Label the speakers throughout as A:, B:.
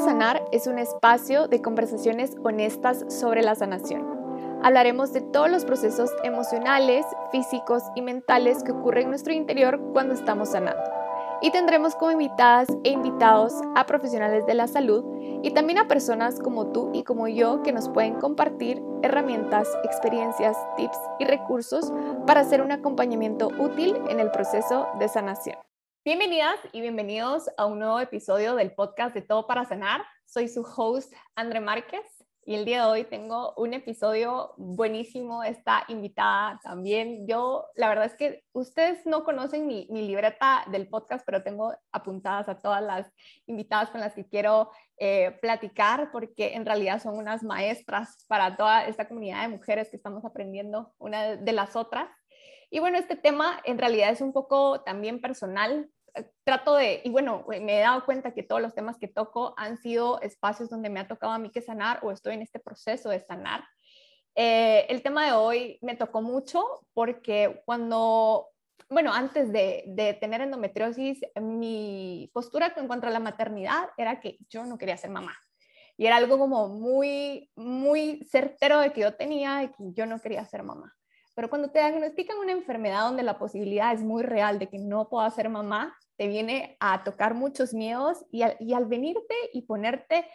A: Sanar es un espacio de conversaciones honestas sobre la sanación. Hablaremos de todos los procesos emocionales, físicos y mentales que ocurren en nuestro interior cuando estamos sanando. Y tendremos como invitadas e invitados a profesionales de la salud y también a personas como tú y como yo que nos pueden compartir herramientas, experiencias, tips y recursos para hacer un acompañamiento útil en el proceso de sanación. Bienvenidas y bienvenidos a un nuevo episodio del podcast de Todo para Sanar. Soy su host, André Márquez, y el día de hoy tengo un episodio buenísimo. Está invitada también. Yo, la verdad es que ustedes no conocen mi, mi libreta del podcast, pero tengo apuntadas a todas las invitadas con las que quiero eh, platicar, porque en realidad son unas maestras para toda esta comunidad de mujeres que estamos aprendiendo una de las otras. Y bueno, este tema en realidad es un poco también personal trato de, y bueno, me he dado cuenta que todos los temas que toco han sido espacios donde me ha tocado a mí que sanar o estoy en este proceso de sanar. Eh, el tema de hoy me tocó mucho porque cuando, bueno, antes de, de, tener endometriosis, mi postura en cuanto a la maternidad era que yo no quería ser mamá. Y era algo como muy, muy certero de que yo tenía, de que yo no quería ser mamá. Pero cuando te diagnostican una enfermedad donde la posibilidad es muy real de que no pueda ser mamá, te viene a tocar muchos miedos y al, venirte y ponerte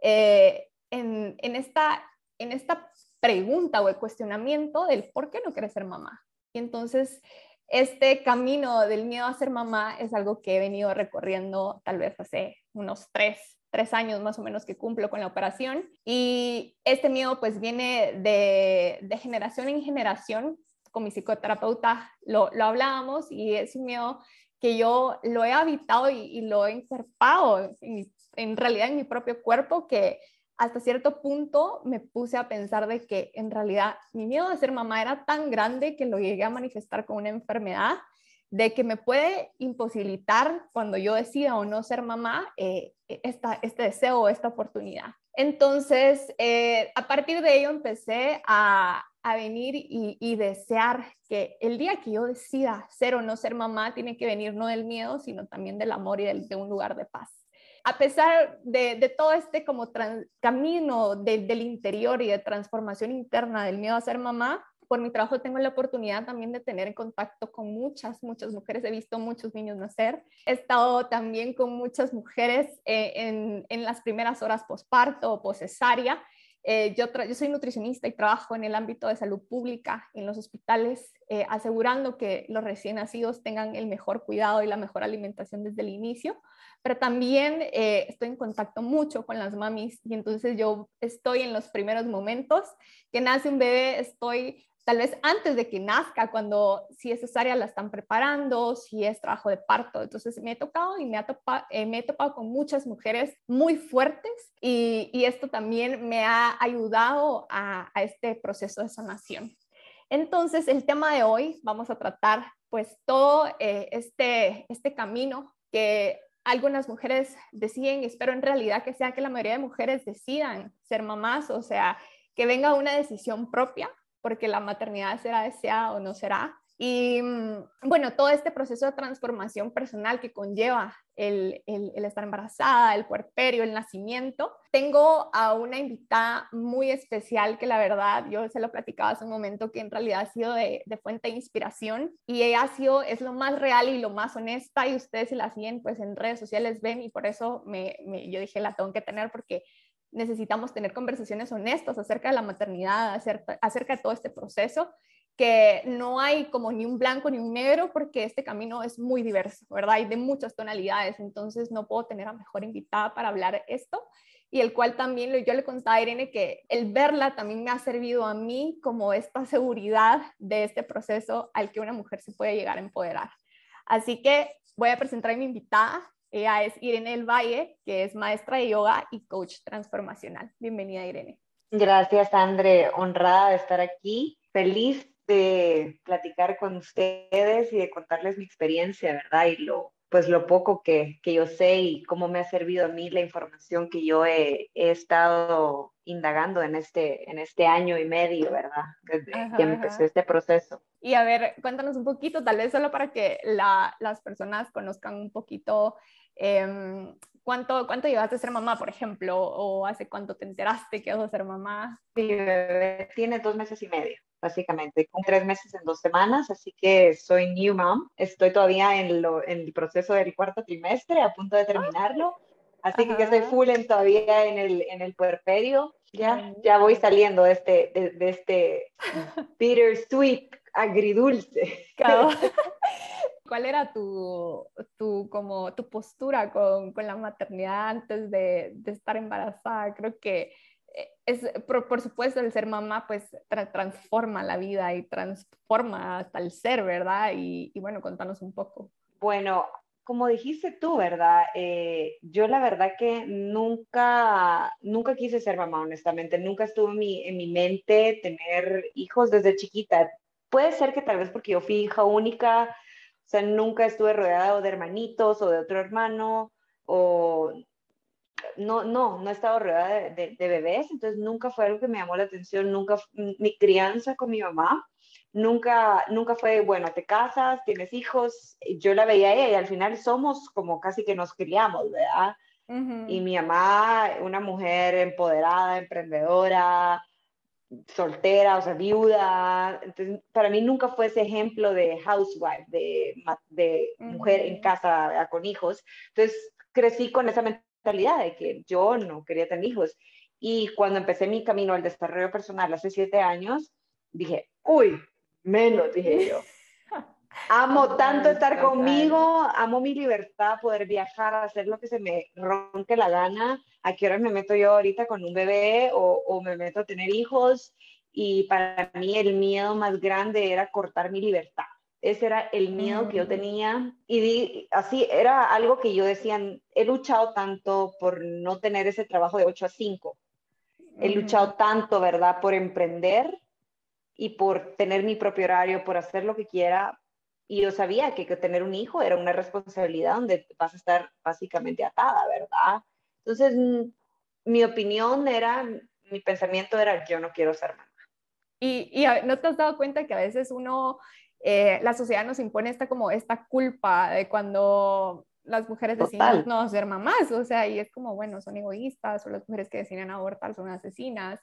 A: eh, en, esta, en esta pregunta o el cuestionamiento del por qué no quieres ser mamá. Y entonces este camino del miedo a ser mamá es algo que he venido recorriendo tal vez hace unos tres, tres años más o menos que cumplo con la operación. Y este miedo pues viene de, de generación en generación. Con mi psicoterapeuta lo, lo hablábamos y es un miedo que yo lo he habitado y, lo he inserpado en, realidad en mi propio cuerpo, que hasta cierto punto me puse a pensar de que en realidad mi miedo de ser mamá era tan grande que lo llegué a manifestar con una enfermedad de que me puede imposibilitar cuando yo decida o no ser mamá eh, esta, este deseo o esta oportunidad. Entonces, eh, a partir de ello empecé a, a venir y, desear que el día que yo decida ser o no ser mamá, tiene que venir no del miedo, sino también del amor y de un lugar de paz. A pesar de, todo este como camino del interior y de transformación interna del miedo a ser mamá, por mi trabajo tengo la oportunidad también de tener en contacto con muchas, muchas mujeres. He visto muchos niños nacer. He estado también con muchas mujeres eh, en, en, las primeras horas posparto o poscesárea eh, yo, yo, soy nutricionista y trabajo en el ámbito de salud pública en los hospitales, eh, asegurando que los recién nacidos tengan el mejor cuidado y la mejor alimentación desde el inicio, pero también eh, estoy en contacto mucho con las mamis y entonces yo estoy en los primeros momentos que nace un bebé, estoy tal vez antes de que nazca, cuando si es cesárea la están preparando, si es trabajo de parto. Entonces me he tocado y me, ha eh, he topado con muchas mujeres muy fuertes y, esto también me ha ayudado a, a, este proceso de sanación. Entonces el tema de hoy vamos a tratar pues todo eh, este, este camino que algunas mujeres deciden, espero en realidad que sea que la mayoría de mujeres decidan ser mamás, o sea, que venga una decisión propia porque la maternidad será deseada o no será. Y mm, bueno, todo este proceso de transformación personal que conlleva el, el, estar embarazada, el puerperio, el nacimiento. Tengo a una invitada muy especial que la verdad, yo se lo platicaba hace un momento, que en realidad ha sido de, de, fuente de inspiración y ella ha sido, es lo más real y lo más honesta y ustedes si la siguen pues en redes sociales ven y por eso me, me, yo dije la tengo que tener porque necesitamos tener conversaciones honestas acerca de la maternidad, acerca, de todo este proceso, que no hay como ni un blanco ni un negro porque este camino es muy diverso, ¿verdad? Hay de muchas tonalidades, entonces no puedo tener a mejor invitada para hablar esto y el cual también yo le contaba a Irene que el verla también me ha servido a mí como esta seguridad de este proceso al que una mujer se puede llegar a empoderar. Así que voy a presentar a mi invitada, ella es Irene El Valle, que es maestra de yoga y coach transformacional. Bienvenida, Irene.
B: Gracias, André. Honrada de estar aquí. Feliz de platicar con ustedes y de contarles mi experiencia, ¿verdad? Y lo, pues lo poco que, que yo sé y cómo me ha servido a mí la información que yo he, he estado indagando en este, en este año y medio, ¿verdad? Desde que empecé este proceso.
A: Y a ver, cuéntanos un poquito, tal vez solo para que la, las personas conozcan un poquito Em, ¿cuánto, ¿cuánto llevaste a ser mamá, por ejemplo? ¿O hace cuánto te enteraste que ibas a ser mamá?
B: Mi bebé tiene dos meses y medio, básicamente, con tres meses en dos semanas, así que soy new mom. Estoy todavía en, lo, en el proceso del cuarto trimestre, a punto de terminarlo. Así que estoy full en, todavía en el, en el puerperio. Ya, ya voy saliendo de este, de, de este bittersweet, agridulce.
A: ¿Cuál era tu, tu, como, tu postura con, con la maternidad antes de, estar embarazada? Creo que eh, es, por, por supuesto, el ser mamá pues transforma la vida y transforma hasta el ser, ¿verdad? Y, y bueno, contanos un poco.
B: Bueno, como dijiste tú, ¿verdad? Eh, yo la verdad que nunca, nunca quise ser mamá, honestamente. Nunca estuvo en mi, en mi mente tener hijos desde chiquita. Puede ser que tal vez porque yo fui hija única, o sea, nunca estuve rodeada de hermanitos o de otro hermano, o no, no, no he estado rodeada de, bebés, entonces nunca fue algo que me llamó la atención, nunca, mi crianza con mi mamá, nunca, nunca fue, bueno, te casas, tienes hijos, yo la veía a ella y al final somos como casi que nos criamos, ¿verdad? Y mi mamá, una mujer empoderada, emprendedora, soltera, o sea, viuda. Entonces, para mí nunca fue ese ejemplo de housewife, de, de mujer en casa con hijos. Entonces, crecí con esa mentalidad de que yo no quería tener hijos. Y cuando empecé mi camino al desarrollo personal hace siete años, dije, uy, menos, dije yo. Amo tanto estar conmigo, amo mi libertad, poder viajar, hacer lo que se me ronque la gana. ¿A qué hora me meto yo ahorita con un bebé o, o me meto a tener hijos? Y para mí el miedo más grande era cortar mi libertad. Ese era el miedo que yo mm. tenía. Y así era algo que yo decía, he luchado tanto por no tener ese trabajo de 8 a 5. He luchado tanto, ¿verdad? Por emprender y por tener mi propio horario, por hacer lo que quiera, y yo sabía que, que, tener un hijo era una responsabilidad donde vas a estar básicamente atada, ¿verdad? Entonces, mi opinión era, mi pensamiento era, yo no quiero ser mamá.
A: Y, y ¿no te has dado cuenta que a veces uno, eh, la sociedad nos impone esta como esta culpa de cuando las mujeres deciden no ser mamás, o sea, y es como, bueno, son egoístas, o las mujeres que deciden abortar son asesinas.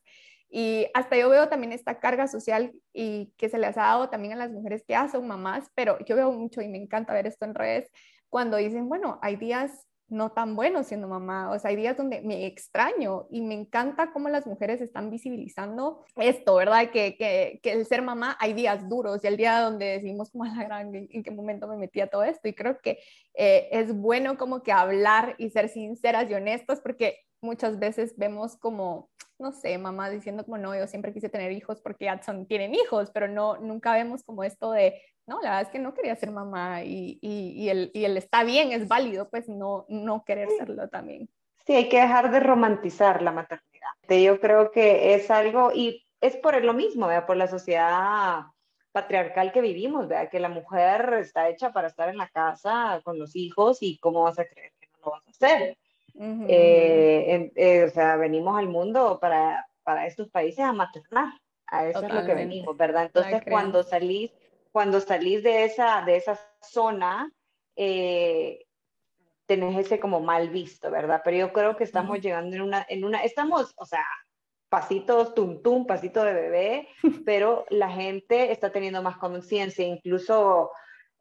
A: Y hasta yo veo también esta carga social y que se les ha dado también a las mujeres que ya son mamás, pero yo veo mucho y me encanta ver esto en redes cuando dicen, bueno, hay días no tan buenos siendo mamá, o sea, hay días donde me extraño y me encanta cómo las mujeres están visibilizando esto, ¿verdad? Que, que, que el ser mamá hay días duros y el día donde decimos como a la gran, ¿en, qué momento me metí a todo esto? Y creo que eh, es bueno como que hablar y ser sinceras y honestas porque muchas veces vemos como, no sé, mamá diciendo como, no, yo siempre quise tener hijos porque ya son, tienen hijos, pero no, nunca vemos como esto de, no, la verdad es que no quería ser mamá y, y, y, el, y el está bien, es válido, pues no, no querer serlo también.
B: Sí, hay que dejar de romantizar la maternidad. Yo creo que es algo, y es por lo mismo, ¿verdad? por la sociedad patriarcal que vivimos, ¿verdad? que la mujer está hecha para estar en la casa con los hijos y cómo vas a creer que no lo vas a hacer. Eh, eh, o sea, venimos al mundo para, para estos países a maternar, a eso es lo que venimos, ¿verdad? Entonces, cuando salís, cuando salís de esa, de esa zona, eh, tenés ese como mal visto, ¿verdad? Pero yo creo que estamos llegando en una, en una, estamos, o sea, pasitos tum tum, pasito de bebé, pero la gente está teniendo más conciencia, incluso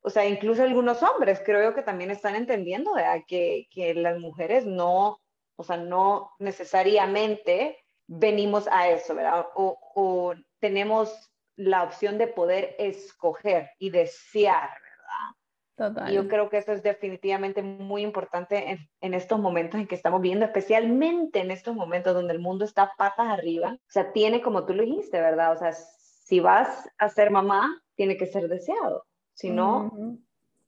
B: o sea, incluso algunos hombres creo que también están entendiendo que, que, las mujeres no, o sea, no necesariamente venimos a eso, ¿verdad? O, o, tenemos la opción de poder escoger y desear, ¿verdad? Total. yo creo que eso es definitivamente muy importante en, en, estos momentos en que estamos viendo, especialmente en estos momentos donde el mundo está patas arriba. O sea, tiene, como tú lo dijiste, ¿verdad? O sea, si vas a ser mamá, tiene que ser deseado. Si no,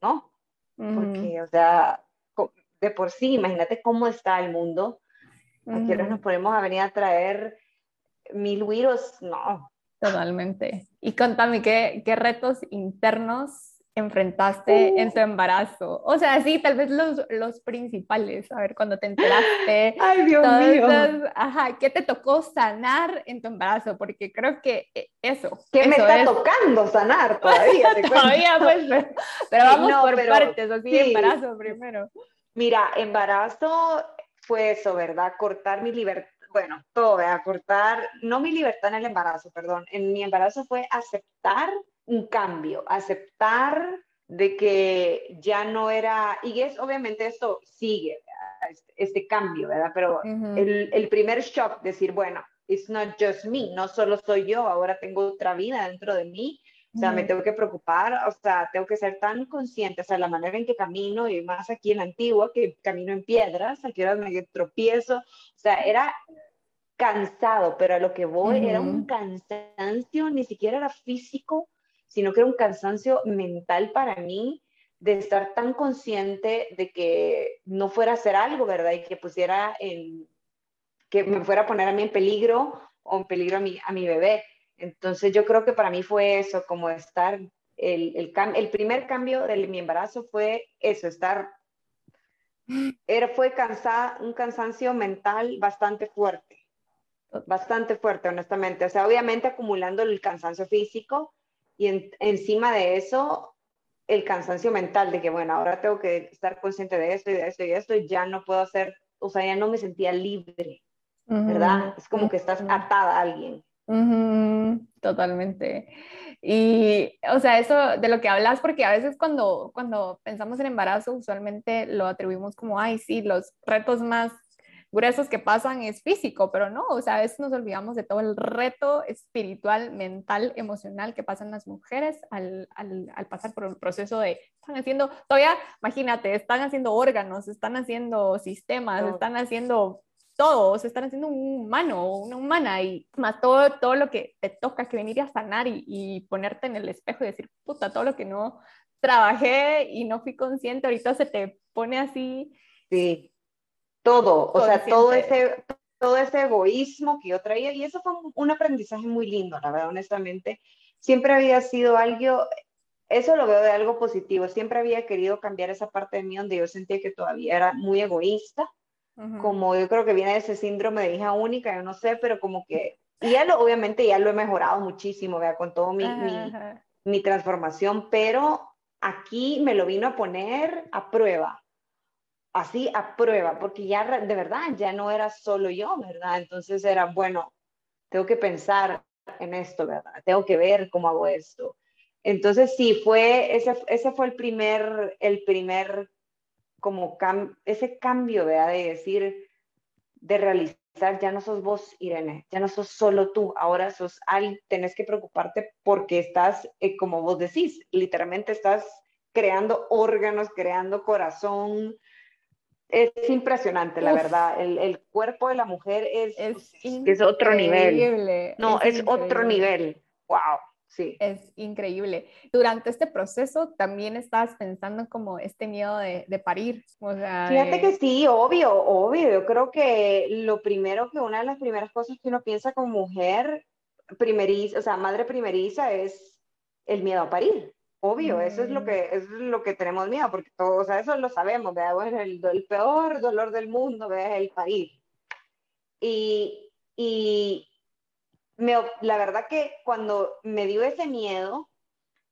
B: no. Porque, o sea, de por sí, imagínate cómo está el mundo. Aquí nos ponemos a venir a traer mil virus, no.
A: Totalmente. Y contame, ¿qué, qué retos internos enfrentaste en tu embarazo? O sea, sí, tal vez los, los principales, a ver, cuando te enteraste.
B: Ay, Dios mío.
A: ajá, ¿qué te tocó sanar en tu embarazo? Porque creo que eh, eso.
B: ¿Qué me está tocando sanar todavía?
A: todavía, pues, pero, vamos por partes, así, embarazo primero.
B: Mira, embarazo fue eso, ¿verdad? Cortar mi libertad, bueno, todo, ¿verdad? Cortar, no mi libertad en el embarazo, perdón, en mi embarazo fue aceptar un cambio, aceptar de que ya no era, y es obviamente esto sigue, este, este, cambio, ¿verdad? Pero el, el, primer shock, decir, bueno, it's not just me, no solo soy yo, ahora tengo otra vida dentro de mí, o sea, me tengo que preocupar, o sea, tengo que ser tan consciente, o sea, la manera en que camino, y más aquí en la antigua, que camino en piedras, aquí ahora me tropiezo, o sea, era cansado, pero a lo que voy era un cansancio, ni siquiera era físico, sino que era un cansancio mental para mí de estar tan consciente de que no fuera a hacer algo, ¿verdad? Y que pusiera en, que me fuera a poner a mí en peligro o en peligro a mi, bebé. Entonces yo creo que para mí fue eso, como estar, el, el, el primer cambio de mi embarazo fue eso, estar, era, fue cansada, un cansancio mental bastante fuerte, bastante fuerte, honestamente. O sea, obviamente acumulando el cansancio físico y encima de eso, el cansancio mental de que, bueno, ahora tengo que estar consciente de esto y de esto y de esto y ya no puedo hacer, o sea, ya no me sentía libre, ¿verdad? Es como que estás atada a alguien
A: totalmente. Y, o sea, eso de lo que hablas, porque a veces cuando, cuando pensamos en embarazo, usualmente lo atribuimos como, ay, sí, los retos más gruesos que pasan es físico, pero no, o sea, a veces nos olvidamos de todo el reto espiritual, mental, emocional que pasan las mujeres al, al, al pasar por un proceso de, están haciendo, todavía, imagínate, están haciendo órganos, están haciendo sistemas, están haciendo todos están haciendo un humano, una humana, y más todo, todo lo que te toca que venir a sanar y, ponerte en el espejo y decir, puta, todo lo que no trabajé y no fui consciente, ahorita se te pone así.
B: Sí, todo, o sea, todo ese, todo ese egoísmo que yo traía, y eso fue un aprendizaje muy lindo, la verdad, honestamente. Siempre había sido algo, eso lo veo de algo positivo, siempre había querido cambiar esa parte de mí donde yo sentía que todavía era muy egoísta como yo creo que viene de ese síndrome de hija única, yo no sé, pero como que, y ya lo, obviamente ya lo he mejorado muchísimo, vea, con todo mi, mi, mi, transformación, pero aquí me lo vino a poner a prueba, así a prueba, porque ya de verdad ya no era solo yo, ¿verdad? Entonces era, bueno, tengo que pensar en esto, ¿verdad? Tengo que ver cómo hago esto. Entonces sí, fue, ese, ese fue el primer, el primer como ese cambio, ¿verdad? De decir, de realizar, ya no sos vos, Irene, ya no sos solo tú, ahora sos alguien, tenés que preocuparte porque estás, eh, como vos decís, literalmente estás creando órganos, creando corazón. Es impresionante, la verdad. El, el, cuerpo de la mujer es, es, es otro nivel. No, es otro nivel. Wow. Sí.
A: Es increíble. Durante este proceso también estás pensando como este miedo de, de parir. O sea,
B: Fíjate que sí, obvio, obvio. Yo creo que lo primero que una de las primeras cosas que uno piensa como mujer primeriza, o sea, madre primeriza es el miedo a parir. Obvio, eso es lo mm. que es lo que tenemos miedo, porque todos, o sea, eso lo sabemos, ¿verdad? Bueno, el, el peor dolor del mundo, ¿verdad? El parir. Y, y, la verdad que cuando me dio ese miedo,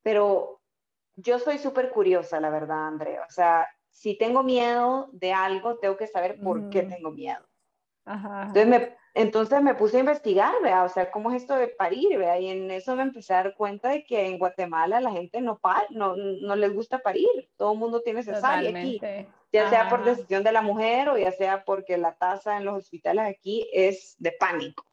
B: pero yo soy súper curiosa, la verdad, Andrea. O sea, si tengo miedo de algo, tengo que saber por qué tengo miedo. Entonces, me, entonces me puse a investigar, ¿vea? o sea, cómo es esto de parir, ¿vea? y en eso me empecé a dar cuenta de que en Guatemala la gente no, no, no les gusta parir, todo el mundo tiene cesárea aquí, ya sea por decisión de la mujer o ya sea porque la tasa en los hospitales aquí es de pánico.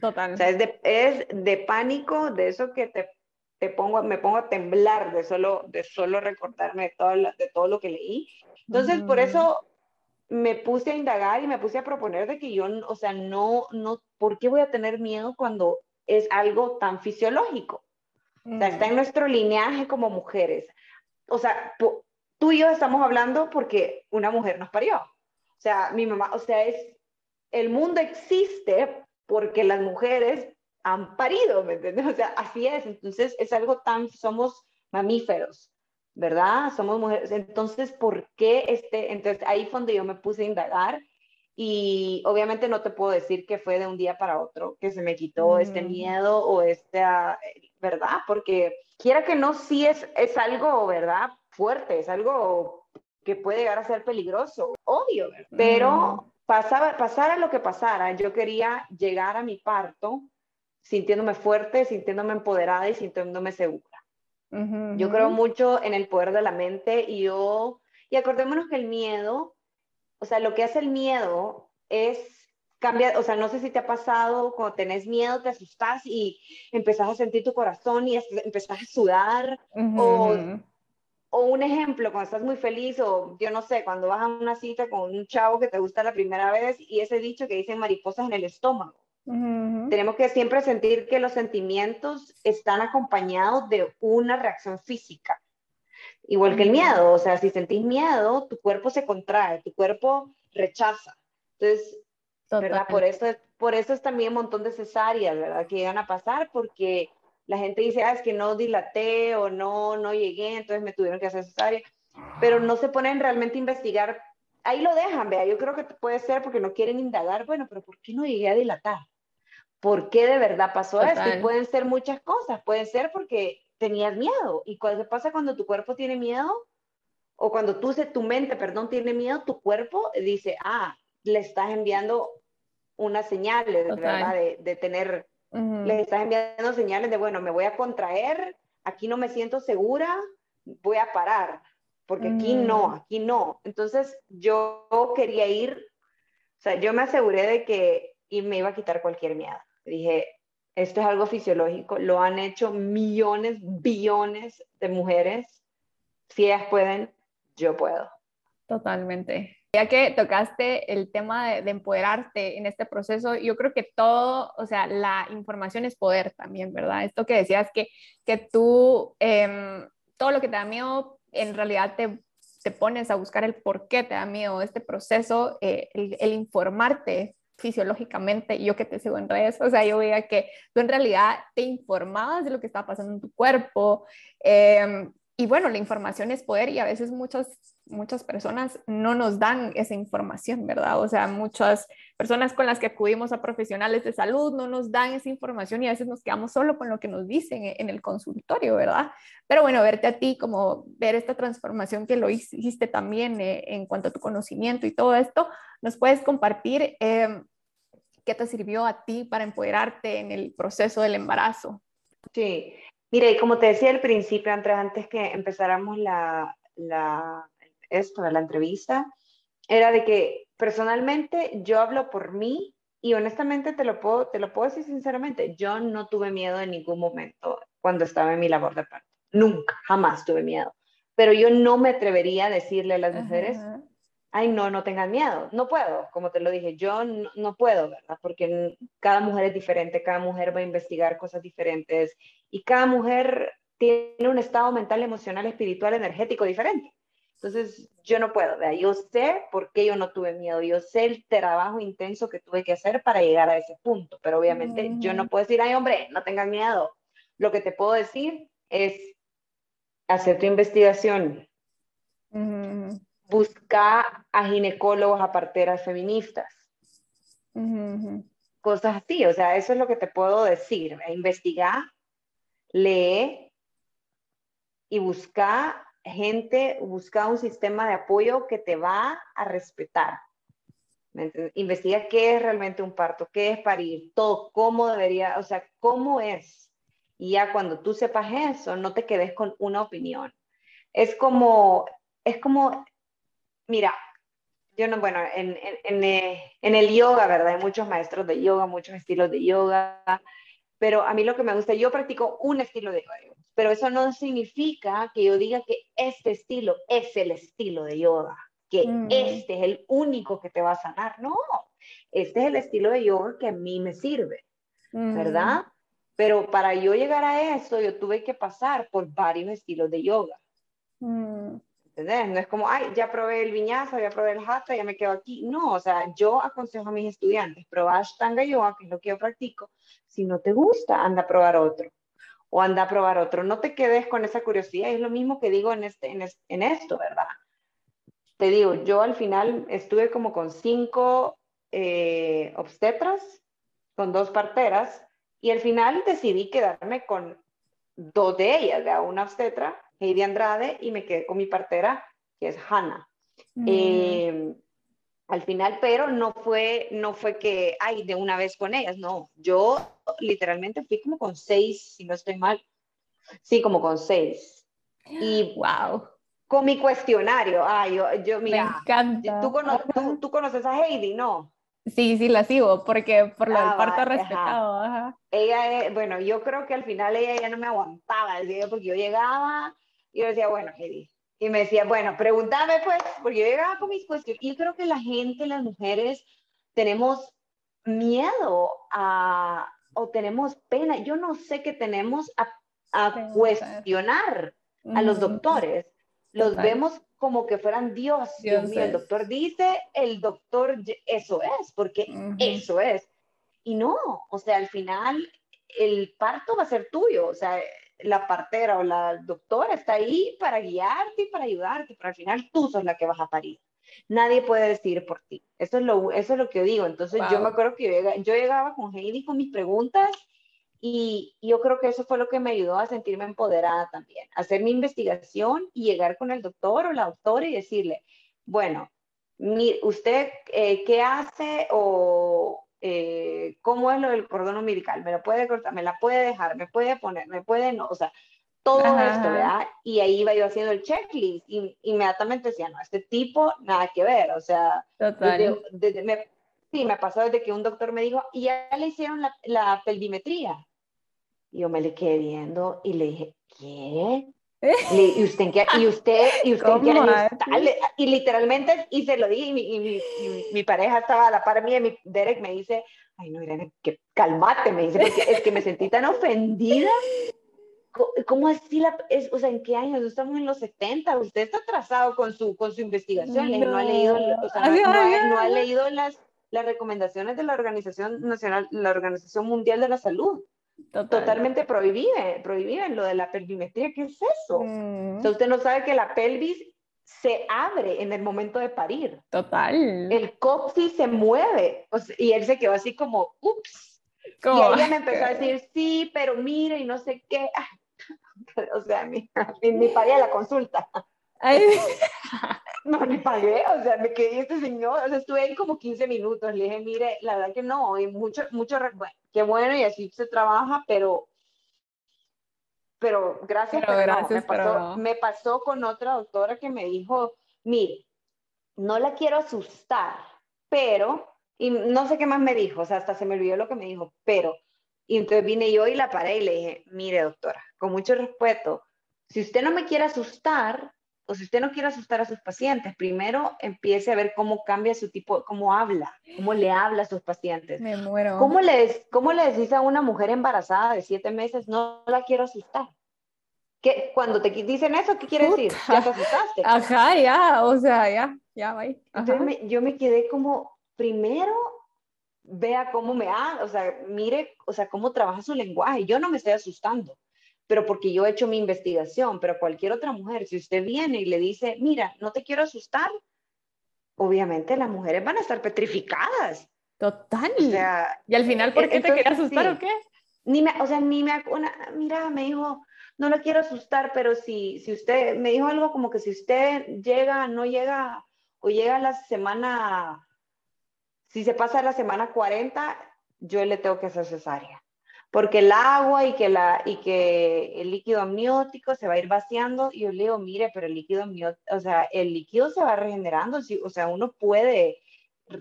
A: Total.
B: O sea, es de, es de pánico, de eso que te, te, pongo, me pongo a temblar de solo, de solo recordarme de todo, de todo lo que leí. Entonces, por eso me puse a indagar y me puse a proponer de que yo, o sea, no, no, ¿por qué voy a tener miedo cuando es algo tan fisiológico? O sea, está en nuestro lineaje como mujeres. O sea, tú y yo estamos hablando porque una mujer nos parió. O sea, mi mamá, o sea, es, el mundo existe porque las mujeres han parido, ¿me entiendes? O sea, así es. Entonces, es algo tan, somos mamíferos, ¿verdad? Somos mujeres. Entonces, ¿por qué este? Entonces, ahí fue donde yo me puse a indagar y obviamente no te puedo decir que fue de un día para otro que se me quitó este mm. miedo o esta, ¿verdad? Porque quiera que no, sí es, es algo, ¿verdad? Fuerte, es algo que puede llegar a ser peligroso, obvio, pero pasaba, pasara lo que pasara, yo quería llegar a mi parto sintiéndome fuerte, sintiéndome empoderada y sintiéndome segura. Yo creo mucho en el poder de la mente y yo, y acordémonos que el miedo, o sea, lo que hace el miedo es cambiar, o sea, no sé si te ha pasado cuando tenés miedo, te asustas y empezás a sentir tu corazón y empezás a sudar, o, o un ejemplo, cuando estás muy feliz o yo no sé, cuando vas a una cita con un chavo que te gusta la primera vez y ese dicho que dicen mariposas en el estómago. Tenemos que siempre sentir que los sentimientos están acompañados de una reacción física. Igual que el miedo, o sea, si sentís miedo, tu cuerpo se contrae, tu cuerpo rechaza. Entonces, ¿verdad? Por eso, por eso es también un montón de cesáreas, ¿verdad? Que llegan a pasar porque la gente dice, ah, es que no dilaté o no, no llegué, entonces me tuvieron que hacer cesárea. Pero no se ponen realmente a investigar. Ahí lo dejan, vea, yo creo que puede ser porque no quieren indagar, bueno, pero ¿por qué no llegué a dilatar? Por qué de verdad pasó esto. Y pueden ser muchas cosas, pueden ser porque tenías miedo. ¿Y qué pasa cuando tu cuerpo tiene miedo? O cuando tú, tu mente, perdón, tiene miedo, tu cuerpo dice, ah, le estás enviando unas señales, ¿verdad? De, de tener, le estás enviando señales de, bueno, me voy a contraer, aquí no me siento segura, voy a parar, porque aquí no, mm. aquí no. Entonces yo quería ir, o sea, yo me aseguré de que y me iba a quitar cualquier miedo. Dije, esto es algo fisiológico, lo han hecho millones, billones de mujeres. Si ellas pueden, yo puedo.
A: Totalmente. Ya que tocaste el tema de, empoderarte en este proceso, yo creo que todo, o sea, la información es poder también, ¿verdad? Esto que decías que, que tú, em, todo lo que te da miedo, en realidad te, te, pones a buscar el por qué te da miedo este proceso, eh, el, el informarte fisiológicamente, yo que te sigo en redes, o sea, yo veía que tú en realidad te informabas de lo que estaba pasando en tu cuerpo. Em, y bueno, la información es poder y a veces muchas, muchas personas no nos dan esa información, ¿verdad? O sea, muchas personas con las que acudimos a profesionales de salud no nos dan esa información y a veces nos quedamos solo con lo que nos dicen en el consultorio, ¿verdad? Pero bueno, verte a ti, como ver esta transformación que lo hiciste también eh, en cuanto a tu conocimiento y todo esto, nos puedes compartir em, qué te sirvió a ti para empoderarte en el proceso del embarazo.
B: Sí, mire, y como te decía al principio, Andrés, antes que empezáramos la, la, esto, la entrevista, era de que personalmente yo hablo por mí y honestamente te lo puedo, te lo puedo decir sinceramente, yo no tuve miedo en ningún momento cuando estaba en mi labor de parto. Nunca, jamás tuve miedo. Pero yo no me atrevería a decirle a las mujeres, ay, no, no tengan miedo. No puedo, como te lo dije, yo no, puedo, ¿verdad? Porque cada mujer es diferente, cada mujer va a investigar cosas diferentes y cada mujer tiene un estado mental, emocional, espiritual, energético diferente. Entonces, yo no puedo, ¿verdad? Yo sé por qué yo no tuve miedo, yo sé el trabajo intenso que tuve que hacer para llegar a ese punto, pero obviamente yo no puedo decir, ay, hombre, no tengan miedo. Lo que te puedo decir es hacer tu investigación, busca a ginecólogos, a parteras feministas. Cosas así, o sea, eso es lo que te puedo decir. Investiga, lee y busca gente, busca un sistema de apoyo que te va a respetar. Investiga qué es realmente un parto, qué es parir, todo, cómo debería, o sea, cómo es. Y ya cuando tú sepas eso, no te quedes con una opinión. Es como, es como Mira, yo no, bueno, en, en, eh, en, el yoga, ¿verdad? Hay muchos maestros de yoga, muchos estilos de yoga, pero a mí lo que me gusta, yo practico un estilo de yoga, pero eso no significa que yo diga que este estilo es el estilo de yoga, que mm. este es el único que te va a sanar, no, este es el estilo de yoga que a mí me sirve, mm. ¿verdad? Pero para yo llegar a eso, yo tuve que pasar por varios estilos de yoga. Mm. ¿Entendés? No es como, ay, ya probé el viñazo, ya probé el hatha, ya me quedo aquí. No, o sea, yo aconsejo a mis estudiantes, probar Ashtanga Yoga, que es lo que yo practico. Si no te gusta, anda a probar otro. O anda a probar otro. No te quedes con esa curiosidad. Es lo mismo que digo en, este, en, esto, ¿verdad? Te digo, yo al final estuve como con cinco eh, obstetras, con dos parteras, y al final decidí quedarme con dos de ellas, de una obstetra Heidi Andrade y me quedé con mi partera, que es Hannah. Eh, al final, pero no fue, no fue que, ay, de una vez con ellas, no. Yo literalmente fui como con seis, si no estoy mal. Sí, como con seis. Y
A: wow.
B: Con mi cuestionario, ay, yo, yo mira,
A: Me encanta.
B: ¿tú, tú, conoces a Heidi, ¿no?
A: Sí, sí, la sigo, porque por lo del ah, parto respetado. Ajá.
B: Ella, bueno, yo creo que al final ella ya no me aguantaba, porque yo llegaba y yo decía, bueno, Heidi, y me decía, bueno, pregúntame pues, porque yo llegaba con mis cuestiones. Yo creo que la gente, las mujeres, tenemos miedo a, o tenemos pena, yo no sé qué tenemos a, a cuestionar a los doctores. Los vemos como que fueran Dios. Dios, mío, el doctor dice, el doctor, eso es, porque eso es. Y no, o sea, al final el parto va a ser tuyo, o sea, la partera o la doctora está ahí para guiarte y para ayudarte, pero al final tú sos la que vas a parir. Nadie puede decir por ti. Eso es lo, eso es lo que yo digo. Entonces yo me acuerdo que yo, llegaba, con Heidi con mis preguntas y yo creo que eso fue lo que me ayudó a sentirme empoderada también, hacer mi investigación y llegar con el doctor o la doctora y decirle, bueno, usted eh, qué hace o, eh, cómo es lo del cordón umbilical, me lo puede cortar, me la puede dejar, me puede poner, me puede no, o sea, todo esto, ¿verdad? Y ahí iba yo haciendo el checklist y inmediatamente decía, no, este tipo, nada que ver, o sea,
A: Total.
B: me, sí, me pasó desde que un doctor me dijo, y ya le hicieron la, la pelvimetría. Y yo me le quedé viendo y le dije, ¿qué? ¿Y usted? ¿Y usted, y usted qué Y literalmente, y se lo dije, y mi, mi, pareja estaba a la par mía, y mi Derek me dice, ay no, Irene, que calmate, me dice, porque es que me sentí tan ofendida. ¿Cómo así la, es, o sea, en qué años? Estamos en los 70, usted está atrasado con su, con su investigación, no, no ha leído, o sea, no, ha, no, ha, leído las, las recomendaciones de la Organización Nacional, la Organización Mundial de la Salud. Totalmente prohibido, prohibido lo de la pelvimetría. ¿Qué es eso? Mm. usted no sabe que la pelvis se abre en el momento de parir.
A: Total.
B: El coxis se mueve. y él se quedó así como, ups. Y ella me empezó a decir, sí, pero mire, y no sé qué. o sea, ni, ni pagué la consulta. no, ni pagué, o sea, me quedé este señor, o sea, estuve ahí como 15 minutos, le dije, mire, la verdad que no, y mucho, mucho, bueno, qué bueno, y así se trabaja, pero, pero gracias, pero, gracias, me, pasó, me pasó con otra doctora que me dijo, mire, no la quiero asustar, pero, y no sé qué más me dijo, o sea, hasta se me olvidó lo que me dijo, pero, y entonces vine yo y la paré y le dije, mire doctora, con mucho respeto, si usted no me quiere asustar, o si usted no quiere asustar a sus pacientes, primero empiece a ver cómo cambia su tipo, cómo habla, cómo le habla a sus pacientes.
A: Me muero.
B: ¿Cómo le, cómo le decís a una mujer embarazada de siete meses, no la quiero asustar? ¿Qué, cuando te dicen eso, ¿qué quiere decir? Ya te asustaste.
A: Ajá, ya, o sea, ya, ya, va.
B: Entonces yo me quedé como, primero, vea cómo me ha, o sea, mire, o sea, cómo trabaja su lenguaje. Yo no me estoy asustando pero porque yo he hecho mi investigación, pero cualquier otra mujer, si usted viene y le dice, mira, no te quiero asustar, obviamente las mujeres van a estar petrificadas.
A: Total. O sea, y al final, ¿por qué te quería asustar o qué?
B: Ni me, o sea, ni me, una, mira, me dijo, no lo quiero asustar, pero si, si usted, me dijo algo como que si usted llega, no llega, o llega la semana, si se pasa la semana 40, yo le tengo que hacer cesárea porque el agua y que, la, y que el líquido amniótico se va a ir vaciando, y yo le digo, mire, pero el líquido amniótico, o sea, el líquido se va regenerando, o sea, uno puede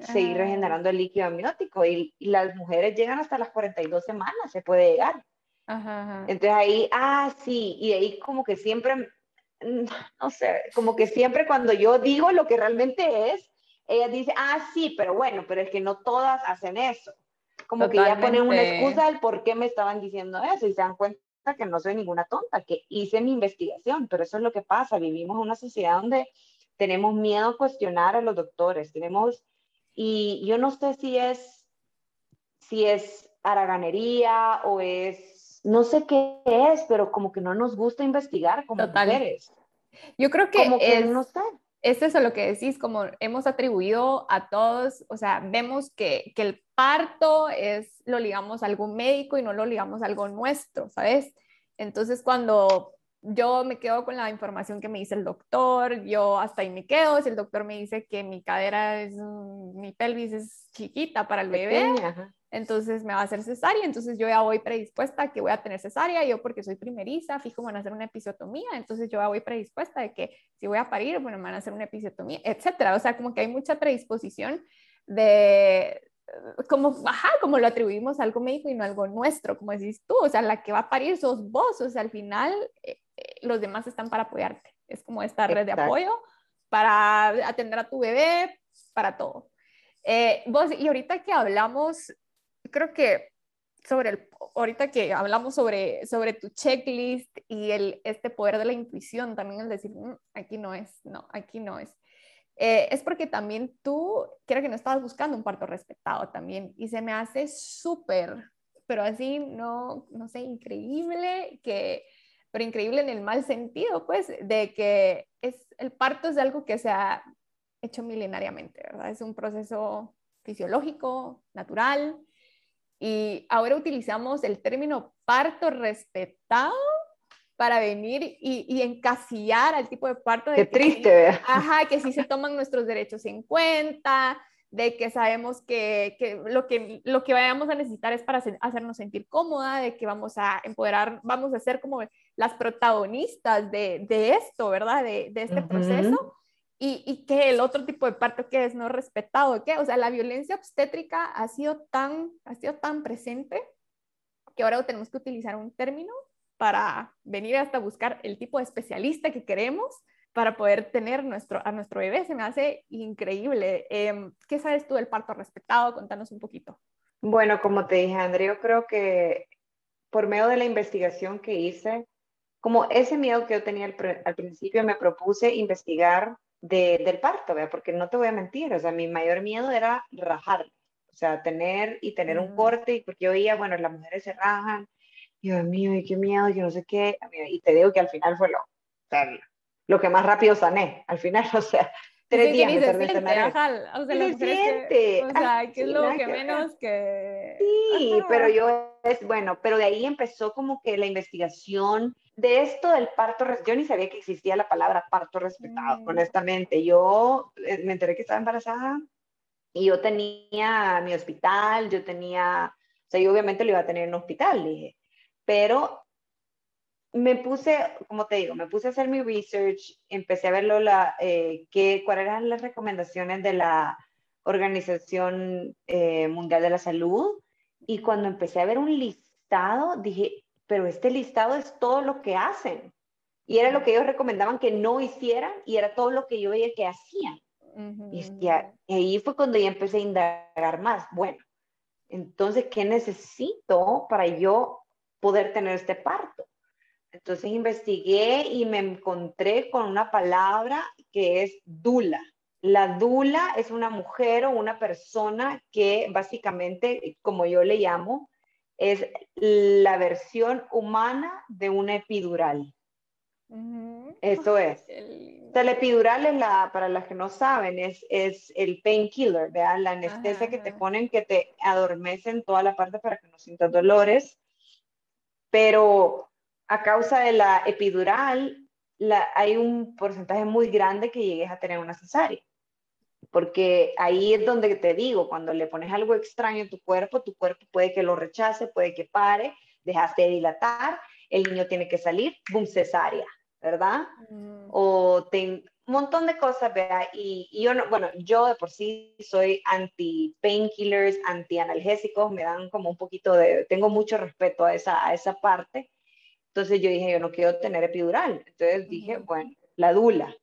B: seguir ah. regenerando el líquido amniótico, y, las mujeres llegan hasta las 42 semanas, se puede llegar. Entonces ahí, ah, sí, y ahí como que siempre, no sé, como que siempre cuando yo digo lo que realmente es, ella dice, ah, sí, pero bueno, pero es que no todas hacen eso como que ya ponen una excusa del por qué me estaban diciendo eso y se dan cuenta que no soy ninguna tonta, que hice mi investigación, pero eso es lo que pasa, vivimos en una sociedad donde tenemos miedo a cuestionar a los doctores, tenemos, y yo no sé si es, si es haraganería o es, no sé qué es, pero como que no nos gusta investigar como mujeres.
A: Yo creo que, es, no sé es eso lo que decís, como hemos atribuido a todos, o sea, vemos que, que, el parto es, lo ligamos a algún médico y no lo ligamos a algo nuestro, ¿sabes? Entonces, cuando yo me quedo con la información que me dice el doctor, yo hasta ahí me quedo, si el doctor me dice que mi cadera es, mi pelvis es chiquita para el bebé, entonces me va a hacer cesárea, entonces yo ya voy predispuesta a que voy a tener cesárea, yo porque soy primeriza, fijo, van a hacer una episiotomía, entonces yo ya voy predispuesta de que si voy a parir, bueno, me van a hacer una episiotomía, etcétera, o sea, como que hay mucha predisposición de, como, ajá, como lo atribuimos a algo médico y no algo nuestro, como decís tú, o sea, la que va a parir sos vos, o sea, al final eh, los demás están para apoyarte. Es como esta red de apoyo para atender a tu bebé, para todo. Eh, vos, y ahorita que hablamos, creo que sobre el, ahorita que hablamos sobre, sobre tu checklist y el, este poder de la intuición, también el decir, mm, aquí no es, no, aquí no es. Eh, es porque también tú, creo que no estabas buscando un parto respetado también, y se me hace súper, pero así, no, no sé, increíble que pero increíble en el mal sentido, pues, de que es, el parto es algo que se ha hecho milenariamente, ¿verdad? Es un proceso fisiológico, natural, y ahora utilizamos el término parto respetado para venir y, y encasillar al tipo de parto. De
B: Qué triste,
A: Ajá, que sí se toman nuestros derechos en cuenta, de que sabemos que, que, lo que lo que vayamos a necesitar es para hacernos sentir cómoda, de que vamos a empoderar, vamos a ser como las protagonistas de, de esto, ¿verdad? De, de este proceso. Y, y, que el otro tipo de parto que es no respetado. O sea, la violencia obstétrica ha sido tan, ha sido tan presente que ahora tenemos que utilizar un término para venir hasta buscar el tipo de especialista que queremos para poder tener nuestro, a nuestro bebé. Se me hace increíble. Em, ¿Qué sabes tú del parto respetado? Contanos un poquito.
B: Bueno, como te dije, André, yo creo que por medio de la investigación que hice, como ese miedo que yo tenía al, principio, me propuse investigar del parto, ¿vea? porque no te voy a mentir, o sea, mi mayor miedo era rajar, o sea, tener y tener un mm. corte, porque yo veía, bueno, las mujeres se rajan, y Dios mío, y qué miedo, yo no sé qué, y te digo que al final fue lo, lo que más rápido sané, al final, o sea, tres días
A: me tardé en sanar. o sea, se siente. o sea, que es lo que menos que...
B: Sí, pero yo, es bueno, pero de ahí empezó como que la investigación de esto del parto, yo ni sabía que existía la palabra parto respetado, mm. honestamente. Yo eh, me enteré que estaba embarazada y yo tenía mi hospital, yo tenía, o sea, yo obviamente lo iba a tener en un hospital, dije, pero me puse, como te digo, me puse a hacer mi research, empecé a verlo, la, eh, cuáles eran las recomendaciones de la Organización eh, Mundial de la Salud y cuando empecé a ver un listado, dije, pero este listado es todo lo que hacen. Y era lo que ellos recomendaban que no hicieran y era todo lo que yo veía que hacían. y, y ahí fue cuando ya empecé a indagar más. Bueno, entonces, ¿qué necesito para yo poder tener este parto? Entonces investigué y me encontré con una palabra que es dula. La dula es una mujer o una persona que básicamente, como yo le llamo, es la versión humana de una epidural. Eso es. la epidural es la, para las que no saben, es, es el painkiller, la anestesia que te ponen que te adormece en toda la parte para que no sientas dolores. Pero a causa de la epidural, hay un porcentaje muy grande que llegues a tener una cesárea. Porque ahí es donde te digo, cuando le pones algo extraño a tu cuerpo, tu cuerpo puede que lo rechace, puede que pare, dejaste de dilatar, el niño tiene que salir, boom, cesárea, ¿verdad? Mm. O un montón de cosas, ¿verdad? Y, yo, no, bueno, yo de por sí soy anti-painkillers, anti-analgésicos, me dan como un poquito de, tengo mucho respeto a esa, a esa parte, entonces yo dije, yo no quiero tener epidural. Entonces dije, bueno, la dula.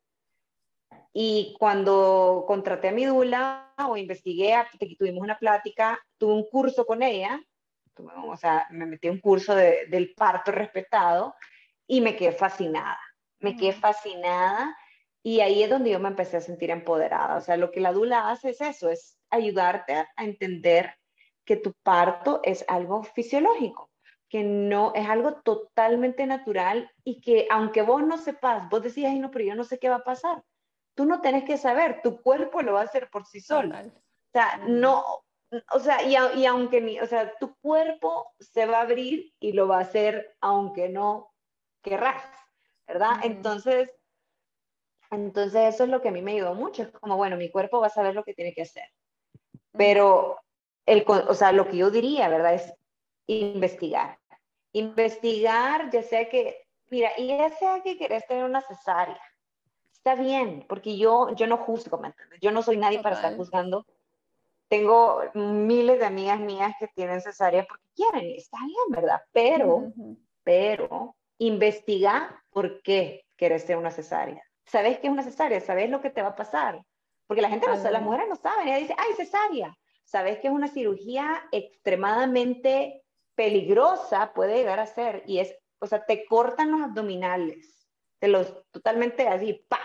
B: Y cuando contraté a mi dula o investigué, tuvimos una plática, tuve un curso con ella, o sea, me metí un curso del parto respetado y me quedé fascinada. Me quedé fascinada y ahí es donde yo me empecé a sentir empoderada. O sea, lo que la dula hace es eso, es ayudarte a entender que tu parto es algo fisiológico que no es algo totalmente natural y que aunque vos no sepas, vos decías, ay no, pero yo no sé qué va a pasar. Tú no tenés que saber, tu cuerpo lo va a hacer por sí solo. O sea, no, o sea, y, y aunque, o sea, tu cuerpo se va a abrir y lo va a hacer aunque no querrás. ¿verdad? Entonces, entonces eso es lo que a mí me ayudó mucho, es como, bueno, mi cuerpo va a saber lo que tiene que hacer. Pero, el, o sea, lo que yo diría, ¿verdad? Es investigar. Investigar, ya sea que, mira, y ya sea que querés tener una cesárea, está bien, porque yo, yo no juzgo, ¿me entiendes? Yo no soy nadie para estar juzgando. Tengo miles de amigas mías que tienen cesárea porque quieren, está bien, ¿verdad? Pero, pero, investiga por qué quieres tener una cesárea. ¿Sabes qué es una cesárea? ¿Sabes lo que te va a pasar? Porque la gente, no, las mujeres no saben, ella dice, ay, cesárea. ¿Sabes que es una cirugía extremadamente peligrosa? Puede llegar a ser, y es, o sea, te cortan los abdominales, te los totalmente así, pa.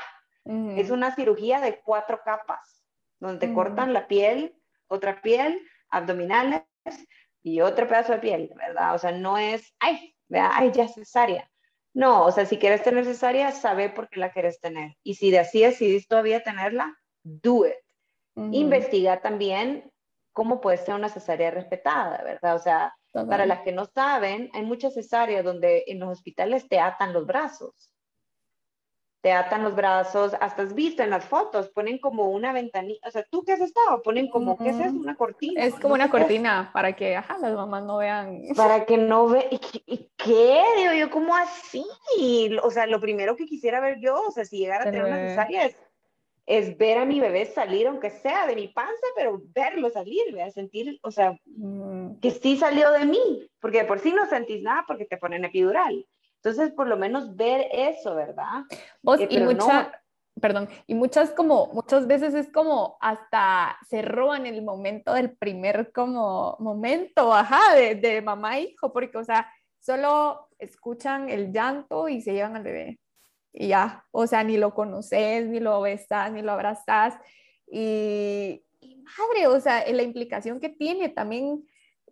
B: Es una cirugía de cuatro capas, donde te cortan la piel, otra piel, abdominales y otro pedazo de piel, ¿verdad? O sea, no es, ay, vea, ay, ya cesárea. No, o sea, si quieres tener cesárea, sabe por qué la quieres tener. Y si de así decidís todavía tenerla, do it. Investiga también cómo puede ser una cesárea respetada, ¿verdad? O sea, para las que no saben, hay muchas cesáreas donde en los hospitales te atan los brazos te atan los brazos, hasta has visto en las fotos, ponen como una ventanita, o sea, ¿tú qué has estado? Ponen como, ¿qué es eso? Una cortina.
A: Es como una cortina para que, ajá, las mamás no vean.
B: Para que no vean, ¿y, qué? Digo yo, ¿cómo así? O sea, lo primero que quisiera ver yo, o sea, si llegara a tener una cesárea es, ver a mi bebé salir, aunque sea de mi panza, pero verlo salir, a sentir, o sea, mm. que sí salió de mí, porque de por sí no sentís nada porque te ponen epidural. Entonces, por lo menos ver eso, ¿verdad?
A: Vos, eh, y mucha, perdón, y muchas como, muchas veces es como hasta se roban el momento del primer como momento, ajá, de, de mamá e hijo, porque, o sea, solo escuchan el llanto y se llevan al bebé. Y ya, o sea, ni lo conoces, ni lo besas, ni lo abrazas. Y, y madre, o sea, la implicación que tiene también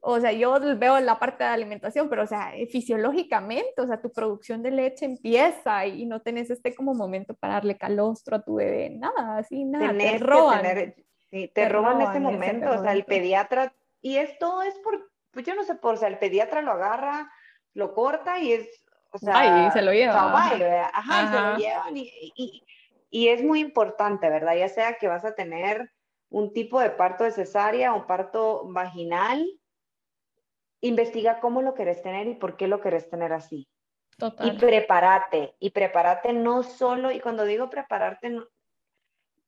A: o sea, yo veo la parte de alimentación, pero, o sea, fisiológicamente, o sea, tu producción de leche empieza y no tenés este como momento para darle calostro a tu bebé, nada, así, nada, te roban.
B: sí, te, roban, ese momento, o sea, el pediatra, y esto es por, pues yo no sé por, o sea, el pediatra lo agarra, lo corta y es, o sea,
A: y se lo lleva.
B: ajá, ajá, se lo llevan y, y, y es muy importante, ¿verdad? Ya sea que vas a tener un tipo de parto de cesárea o parto vaginal, investiga cómo lo querés tener y por qué lo querés tener así. Total. Y prepárate, y prepárate no solo, y cuando digo prepararte,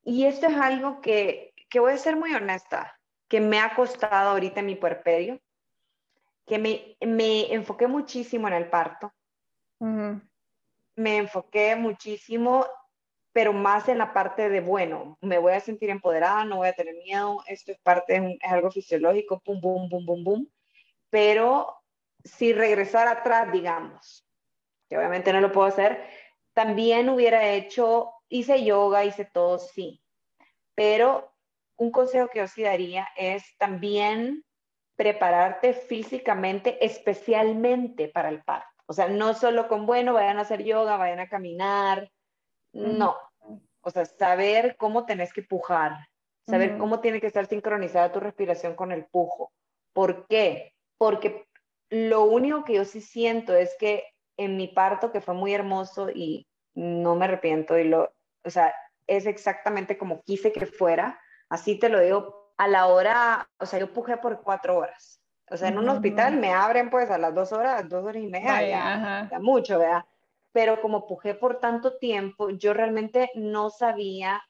B: y esto es algo que, que voy a ser muy honesta, que me ha costado ahorita en mi puerperio, que me, me enfoqué muchísimo en el parto. Me enfoqué muchísimo, pero más en la parte de, bueno, me voy a sentir empoderada, no voy a tener miedo, esto es parte, es algo fisiológico, pum, pum, pum, pum, pum. Pero si regresar atrás, digamos, que obviamente no lo puedo hacer, también hubiera hecho, hice yoga, hice todo, sí, pero un consejo que yo sí daría es también prepararte físicamente, especialmente para el parto. O sea, no solo con, bueno, vayan a hacer yoga, vayan a caminar, no. O sea, saber cómo tenés que pujar, saber cómo tiene que estar sincronizada tu respiración con el pujo. ¿Por qué? porque lo único que yo sí siento es que en mi parto, que fue muy hermoso y no me arrepiento, y lo, o sea, es exactamente como quise que fuera, así te lo digo, a la hora, o sea, yo pujé por cuatro horas. O sea, en un hospital me abren pues a las dos horas, dos horas y media, ya, mucho, ¿verdad? Pero como pujé por tanto tiempo, yo realmente no sabía,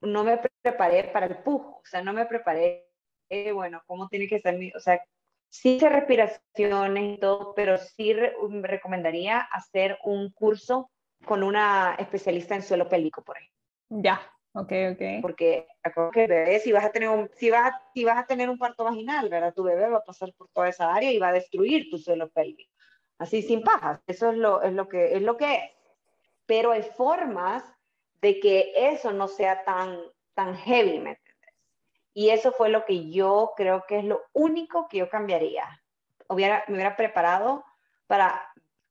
B: no me preparé para el pujo, o sea, no me preparé, eh, bueno, cómo tiene que ser mi, o sea, sí hice respiraciones y todo, pero sí me recomendaría hacer un curso con una especialista en suelo pélvico, por ejemplo.
A: Ya, ok, ok.
B: Porque que bebé, si vas a tener un, si vas, si vas a tener un parto vaginal, ¿verdad? Tu bebé va a pasar por toda esa área y va a destruir tu suelo pélvico. Así sin pajas. Eso es lo, es lo que es lo que es. Pero hay formas de que eso no sea tan, tan heavy, ¿me y eso fue lo que yo creo que es lo único que yo cambiaría. Hubiera, me hubiera preparado para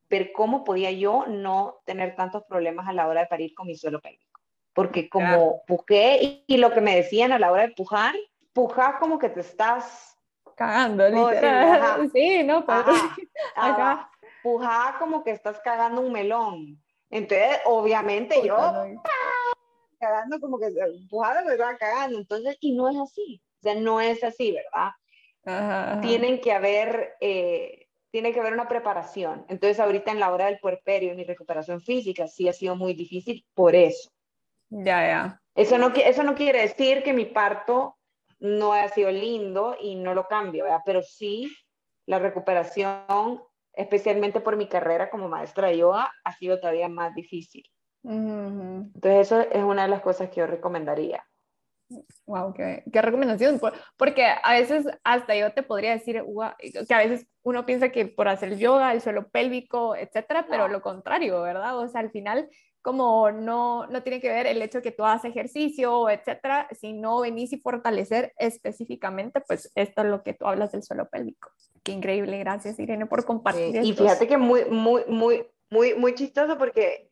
B: ver cómo podía yo no tener tantos problemas a la hora de parir con mi suelo pélvico. Porque como pujé y, lo que me decían a la hora de pujar, pujar como que te estás
A: cagando, literal. sí, no,
B: pero... Pujar como que estás cagando un melón. Entonces, obviamente yo, cagando como que empujada me va cagando. Entonces, y no es así. O sea, no es así, ¿verdad? Tienen que haber, eh, tiene que haber una preparación. Entonces, ahorita en la hora del puerperio, mi recuperación física sí ha sido muy difícil por eso.
A: Ya, ya.
B: Eso no, eso no quiere decir que mi parto no haya sido lindo y no lo cambio, ¿verdad? Pero sí, la recuperación, especialmente por mi carrera como maestra de yoga, ha sido todavía más difícil. Entonces, eso es una de las cosas que yo recomendaría.
A: Wow, qué, qué, recomendación. Porque a veces hasta yo te podría decir que a veces uno piensa que por hacer yoga, el suelo pélvico, etcétera, pero lo contrario, ¿verdad? O sea, al final, como no, no tiene que ver el hecho que tú hagas ejercicio, etcétera, sino venís y fortalecer específicamente, pues esto es lo que tú hablas del suelo pélvico. Qué increíble, gracias Irene por compartir.
B: y fíjate que muy, muy, muy, muy, muy chistoso porque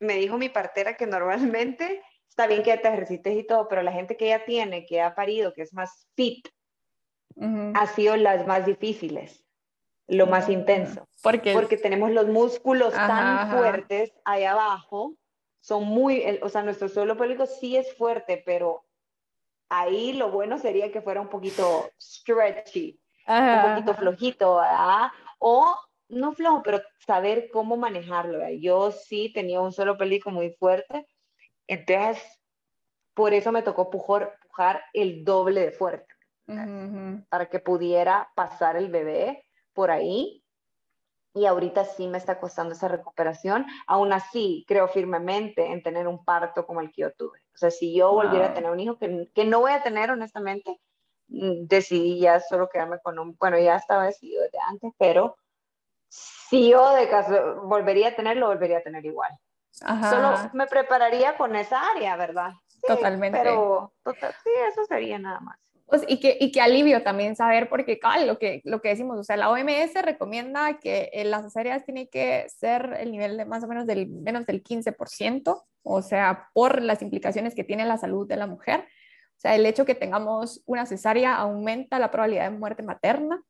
B: me dijo mi partera que normalmente está bien que te ejercites y todo, pero la gente que ya tiene, que ha parido, que es más fit, ha sido las más difíciles, lo más intenso.
A: Porque,
B: porque tenemos los músculos tan fuertes ahí abajo, son muy, o sea, nuestro suelo pélvico sí es fuerte, pero ahí lo bueno sería que fuera un poquito stretchy, un poquito flojito, ¿verdad? O no flojo, pero saber cómo manejarlo. ¿verdad? Yo sí tenía un suelo pélvico muy fuerte, entonces, por eso me tocó pujar, pujar el doble de fuerte, para que pudiera pasar el bebé por ahí. Y ahorita sí me está costando esa recuperación. Aún así, creo firmemente en tener un parto como el que yo tuve. O sea, si yo volviera a tener un hijo, que, que no voy a tener honestamente, mm, decidí ya solo quedarme con un, bueno, ya estaba decidido desde antes, pero si yo de caso volvería a tenerlo, volvería a tener igual. Solo me prepararía con esa área, ¿verdad?
A: Totalmente.
B: Pero total, sí, eso sería nada más.
A: Pues, y, que, y que alivio también saber, porque lo que, lo que decimos, o sea, la OMS recomienda que las cesáreas tienen que ser el nivel de más o menos del menos del 15%, o sea, por las implicaciones que tiene la salud de la mujer. O sea, el hecho que tengamos una cesárea aumenta la probabilidad de muerte materna.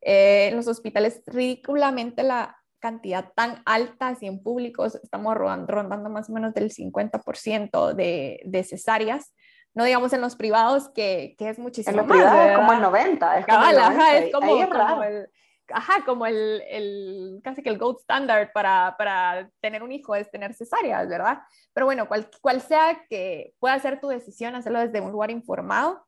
A: Eh, en los hospitales, ridículamente la, cantidad tan alta, si en públicos estamos rondando, más o menos del 50% de, de, cesáreas, no digamos en los privados, que, que es muchísimo
B: En los privados es como el 90, es como,
A: es como, el, ajá, como el, el, casi que el gold standard para, para, tener un hijo es tener cesáreas, ¿verdad? Pero bueno, cual, cual sea que pueda ser tu decisión, hacerlo desde un lugar informado,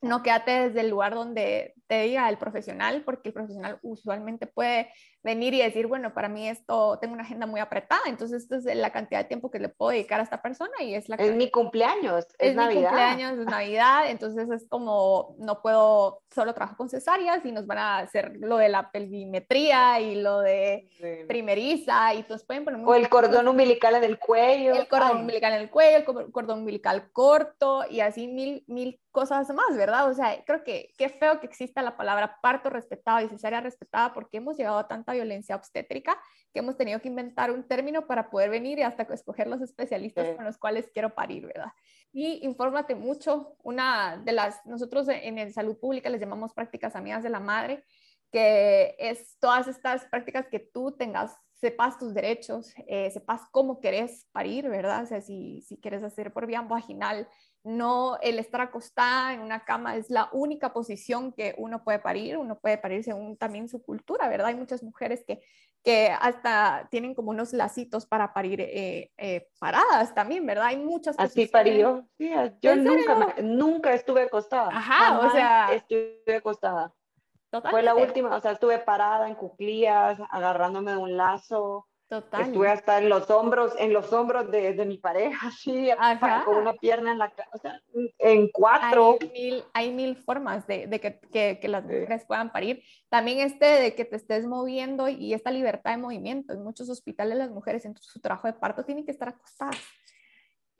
A: no quédate desde el lugar donde te diga el profesional, porque el profesional usualmente puede venir y decir, bueno, para mí esto, tengo una agenda muy apretada, entonces esta es la cantidad de tiempo que le puedo dedicar a esta persona y es la...
B: Es mi cumpleaños, es, Navidad.
A: mi cumpleaños, es Navidad, entonces es como, no puedo, solo trabajar con cesáreas y nos van a hacer lo de la pelvimetría y lo de primeriza y entonces pueden poner...
B: O el cordón umbilical en el cuello.
A: El cordón umbilical en el cuello, el cordón umbilical corto y así mil, mil cosas más, ¿verdad? O sea, creo que qué feo que exista la palabra parto respetado y cesárea respetada porque hemos llegado a tanta violencia obstétrica que hemos tenido que inventar un término para poder venir y hasta escoger los especialistas con los cuales quiero parir, ¿verdad? Y infórmate mucho. Una de las, nosotros en el salud pública les llamamos prácticas amigas de la madre, que es todas estas prácticas que tú tengas sepas tus derechos, eh, sepas cómo querés parir, ¿verdad? O sea, si, si quieres hacer por vía vaginal, no el estar acostada en una cama es la única posición que uno puede parir, uno puede parir según también su cultura, ¿verdad? Hay muchas mujeres que, que hasta tienen como unos lacitos para parir eh, eh, paradas también, ¿verdad? Hay muchas
B: Así parió, sí, yo nunca, nunca estuve acostada.
A: Ajá, o sea.
B: Estuve acostada. Fue la última, o sea, estuve parada en cuclillas, agarrándome de un lazo. Total. Estuve hasta en los hombros, en los hombros de, de mi pareja, así, con una pierna en la o sea, en cuatro.
A: Hay mil, hay mil formas de, de que, que, que, las mujeres puedan parir. También este de que te estés moviendo y esta libertad de movimiento. En muchos hospitales las mujeres en su trabajo de parto tienen que estar acostadas.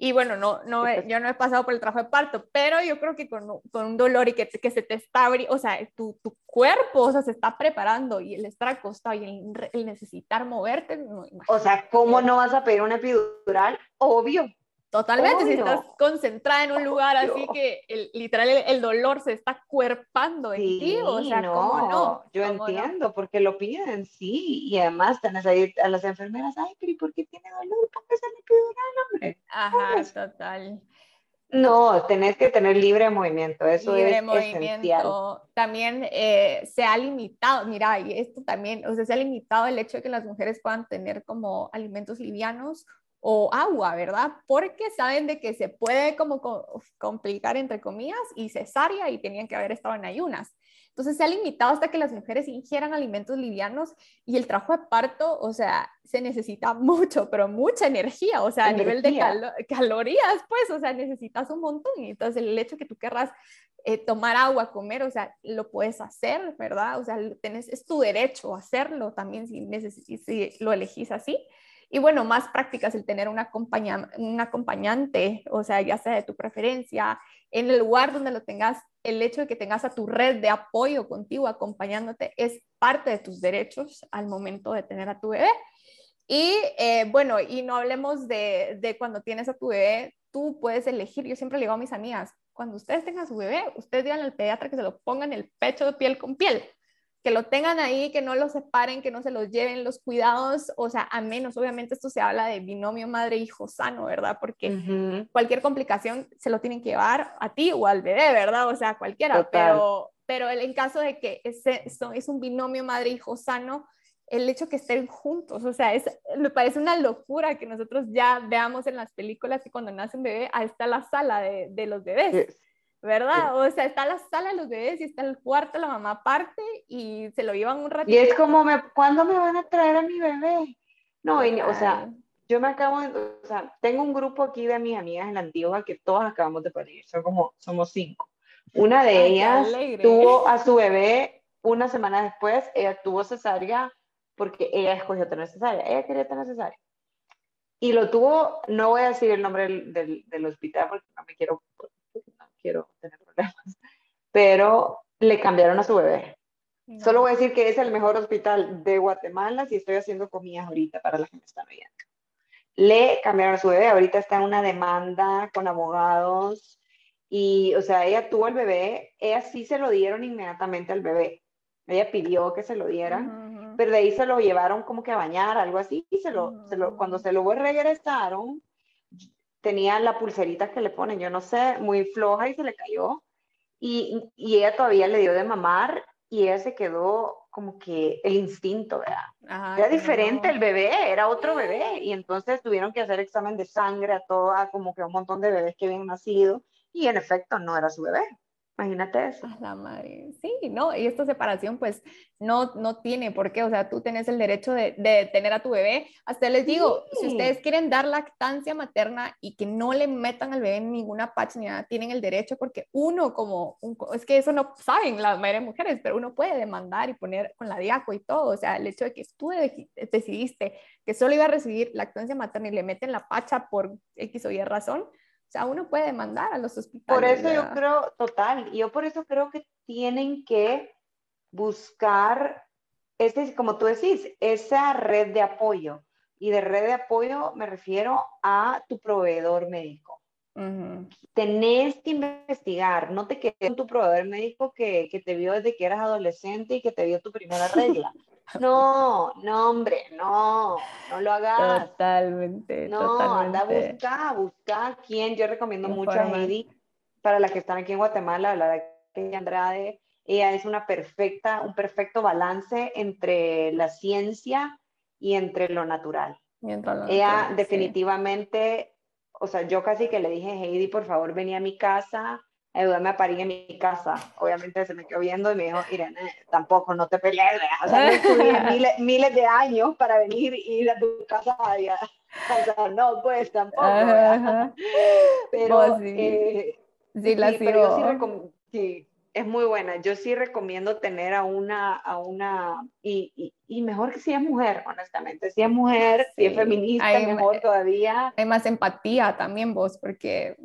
A: Y bueno, no, no, yo no he pasado por el trabajo de parto, pero yo creo que con, con un dolor y que, que se te está abriendo, o sea, tu, tu, cuerpo, o sea, se está preparando y el estar acostado y el, necesitar moverte.
B: o sea, ¿cómo no vas a pedir una epidural? Obvio.
A: Totalmente, si estás concentrada en un lugar así que el, literal el, dolor se está cuerpando en ti, o sea, no, ¿cómo no?
B: Yo entiendo, porque lo piden, sí, y además tenés ahí a las enfermeras, ay, pero ¿y por qué tiene dolor? Póngase el epidural, hombre.
A: Ajá, total.
B: No, tenés que tener libre movimiento, eso libre es movimiento. Esencial.
A: También eh, se ha limitado, mira, y esto también, o sea, se ha limitado el hecho de que las mujeres puedan tener como alimentos livianos o agua, ¿verdad? Porque saben de que se puede como complicar entre comillas y cesárea y tenían que haber estado en ayunas. Entonces se ha limitado hasta que las mujeres ingieran alimentos livianos y el trabajo de parto, o sea, se necesita mucho, pero mucha energía, o sea, a nivel de calorías, pues, o sea, necesitas un montón. Y entonces el hecho que tú querrás eh, tomar agua, comer, o sea, lo puedes hacer, ¿verdad? O sea, tenés, es tu derecho hacerlo también si, si lo elegís así. Y bueno, más prácticas el tener un, un acompañante, o sea, ya sea de tu preferencia, en el lugar donde lo tengas, el hecho de que tengas a tu red de apoyo contigo acompañándote es parte de tus derechos al momento de tener a tu bebé. Y eh, bueno, y no hablemos de, de cuando tienes a tu bebé, tú puedes elegir, yo siempre le digo a mis amigas, cuando ustedes tengan a su bebé, ustedes digan al pediatra que se lo ponga en el pecho de piel con piel que lo tengan ahí, que no lo separen, que no se los lleven los cuidados, o sea, a menos, obviamente esto se habla de binomio madre-hijo sano, ¿verdad? Porque cualquier complicación se lo tienen que llevar a ti o al bebé, ¿verdad? O sea, cualquiera, pero, pero en caso de que ese, es un binomio madre-hijo sano, el hecho que estén juntos, o sea, es, me parece una locura que nosotros ya veamos en las películas que cuando nace un bebé, ahí está la sala de, de los bebés. ¿Verdad? O sea, está la sala de los bebés y está el cuarto, la mamá aparte y se lo llevan un ratito.
B: Y es como, me, ¿cuándo me van a traer a mi bebé? No, o sea, yo me acabo de, o sea, tengo un grupo aquí de mis amigas en la antigua que todas acabamos de parir, son como, somos cinco. Una de ellas tuvo a su bebé una semana después, ella tuvo cesárea porque ella escogió tener cesárea, ella quería tener cesárea. Y lo tuvo, no voy a decir el nombre del, del hospital porque no me quiero. Pero le cambiaron a su bebé. Solo voy a decir que es el mejor hospital de Guatemala si estoy haciendo comidas ahorita para las que me están viendo. Le cambiaron a su bebé, ahorita está en una demanda con abogados y, o sea, ella tuvo el bebé, ella sí se lo dieron inmediatamente al bebé. Ella pidió que se lo dieran, pero de ahí se lo llevaron como que a bañar, algo así, y se lo, se lo, cuando se lo regresaron, tenía la pulserita que le ponen, yo no sé, muy floja y se le cayó. Y, y ella todavía le dio de mamar y ella se quedó como que el instinto, ¿verdad? era diferente el bebé, era otro bebé. Y entonces tuvieron que hacer examen de sangre a toda, como que a un montón de bebés que habían nacido. Y en efecto no era su bebé. Imagínate eso.
A: la madre. Sí, no, y esta separación pues no, no tiene por qué, o sea, tú tienes el derecho de, de tener a tu bebé. Hasta les digo, si ustedes quieren dar lactancia materna y que no le metan al bebé en ninguna patch ni nada, tienen el derecho porque uno como, es que eso no saben las madres mujeres, pero uno puede demandar y poner con la diaco y todo, o sea, el hecho de que tú decidiste que solo iba a recibir lactancia materna y le meten la pacha por X o Y razón, o sea, uno puede mandar a los hospitales.
B: Por eso yo creo, total, yo por eso creo que tienen que buscar, este, como tú decís, esa red de apoyo. Y de red de apoyo me refiero a tu proveedor médico. Tenés que investigar, no te quedes con tu proveedor médico que, que, te vio desde que eras adolescente y que te dio tu primera regla. No, no, hombre, no, no lo hagas.
A: Totalmente.
B: No, anda a buscar, buscar quién. Yo recomiendo mucho a Heidi, para las que están aquí en Guatemala, la de Andrade. Ella es una perfecta, un perfecto balance entre la ciencia y entre lo natural. ella definitivamente, o sea, yo casi que le dije, Heidi, por favor, vení a mi casa ayúdame a parir en mi casa. Obviamente se me quedó viendo y me dijo, Irene, tampoco, no te pelees, o sea, no miles, miles, de años para venir y ir a tu casa y o sea, no, pues tampoco. Pero, sí. Eh, sí, la sí, pero yo sí, es muy buena. Yo sí recomiendo tener a una, a una, y, y, y mejor que si es mujer, honestamente. Si es mujer, si es feminista, mejor todavía.
A: Hay más empatía también vos, porque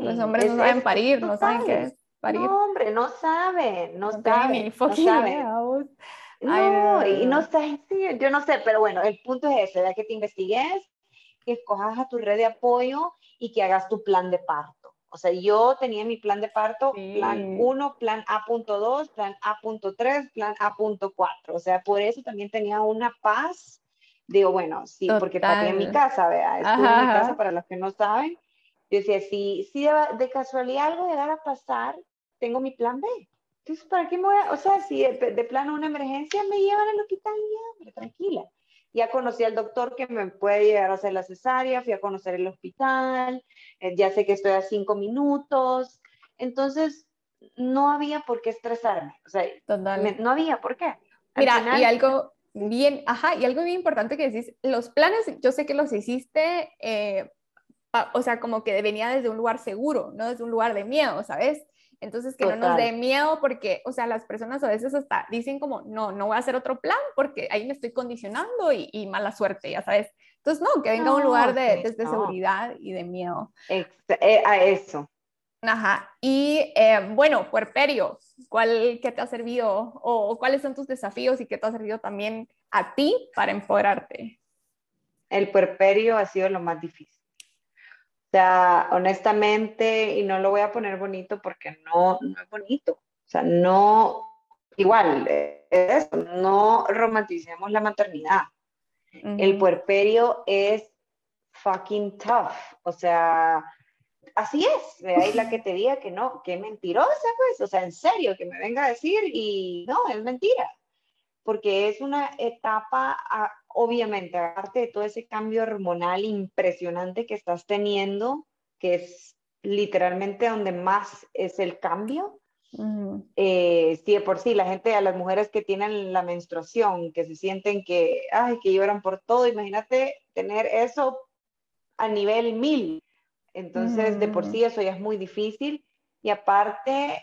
A: los hombres no saben parir, no saben qué es parir.
B: No, hombre, no saben, no, saben. No saben. No, y no sé, yo no sé, pero bueno, el punto es ese, que te investigues, que escojas a tu red de apoyo y que hagas tu plan de parto. O sea, yo tenía mi plan de parto, plan 1, plan A.2, plan A.3, plan A.4. O sea, por eso también tenía una paz. Digo, bueno, sí, porque porque en mi casa, vea, estuve en mi casa para los que no saben. Yo decía, si, si de, casualidad algo llegara a pasar, tengo mi plan B. Entonces, ¿para qué me voy a, o sea, si de, de plano una emergencia me llevan al hospital ya, tranquila. Ya conocí al doctor que me puede llegar a hacer la cesárea, fui a conocer el hospital, eh, ya sé que estoy a cinco minutos. Entonces, no había por qué estresarme. O sea, no había por qué.
A: Mira, y algo bien, ajá, y algo bien importante que decís, los planes, yo sé que los hiciste, eh, o sea, como que venía desde un lugar seguro, no desde un lugar de miedo, ¿sabes? Entonces, que no nos dé miedo porque, o sea, las personas a veces hasta dicen como, no, no voy a hacer otro plan porque ahí me estoy condicionando y, mala suerte, ya sabes. Entonces, no, que venga un lugar de, desde seguridad y de miedo.
B: Eh, a eso.
A: Ajá. Y eh, bueno, puerperio, ¿cuál que te ha servido o cuáles son tus desafíos y qué te ha servido también a ti para empoderarte?
B: El puerperio ha sido lo más difícil sea, honestamente, y no lo voy a poner bonito porque no, no es bonito. O sea, no, igual, es, no romanticemos la maternidad. El puerperio es fucking tough. O sea, así es. Ahí la que te diga que no, que mentirosa, pues. O sea, en serio, que me venga a decir y no, es mentira. Porque es una etapa obviamente, aparte de todo ese cambio hormonal impresionante que estás teniendo, que es literalmente donde más es el cambio, eh, sí, de por sí, la gente, a las mujeres que tienen la menstruación, que se sienten que, ay, que lloran por todo, imagínate tener eso a nivel mil. Entonces, de por sí eso ya es muy difícil. Y aparte,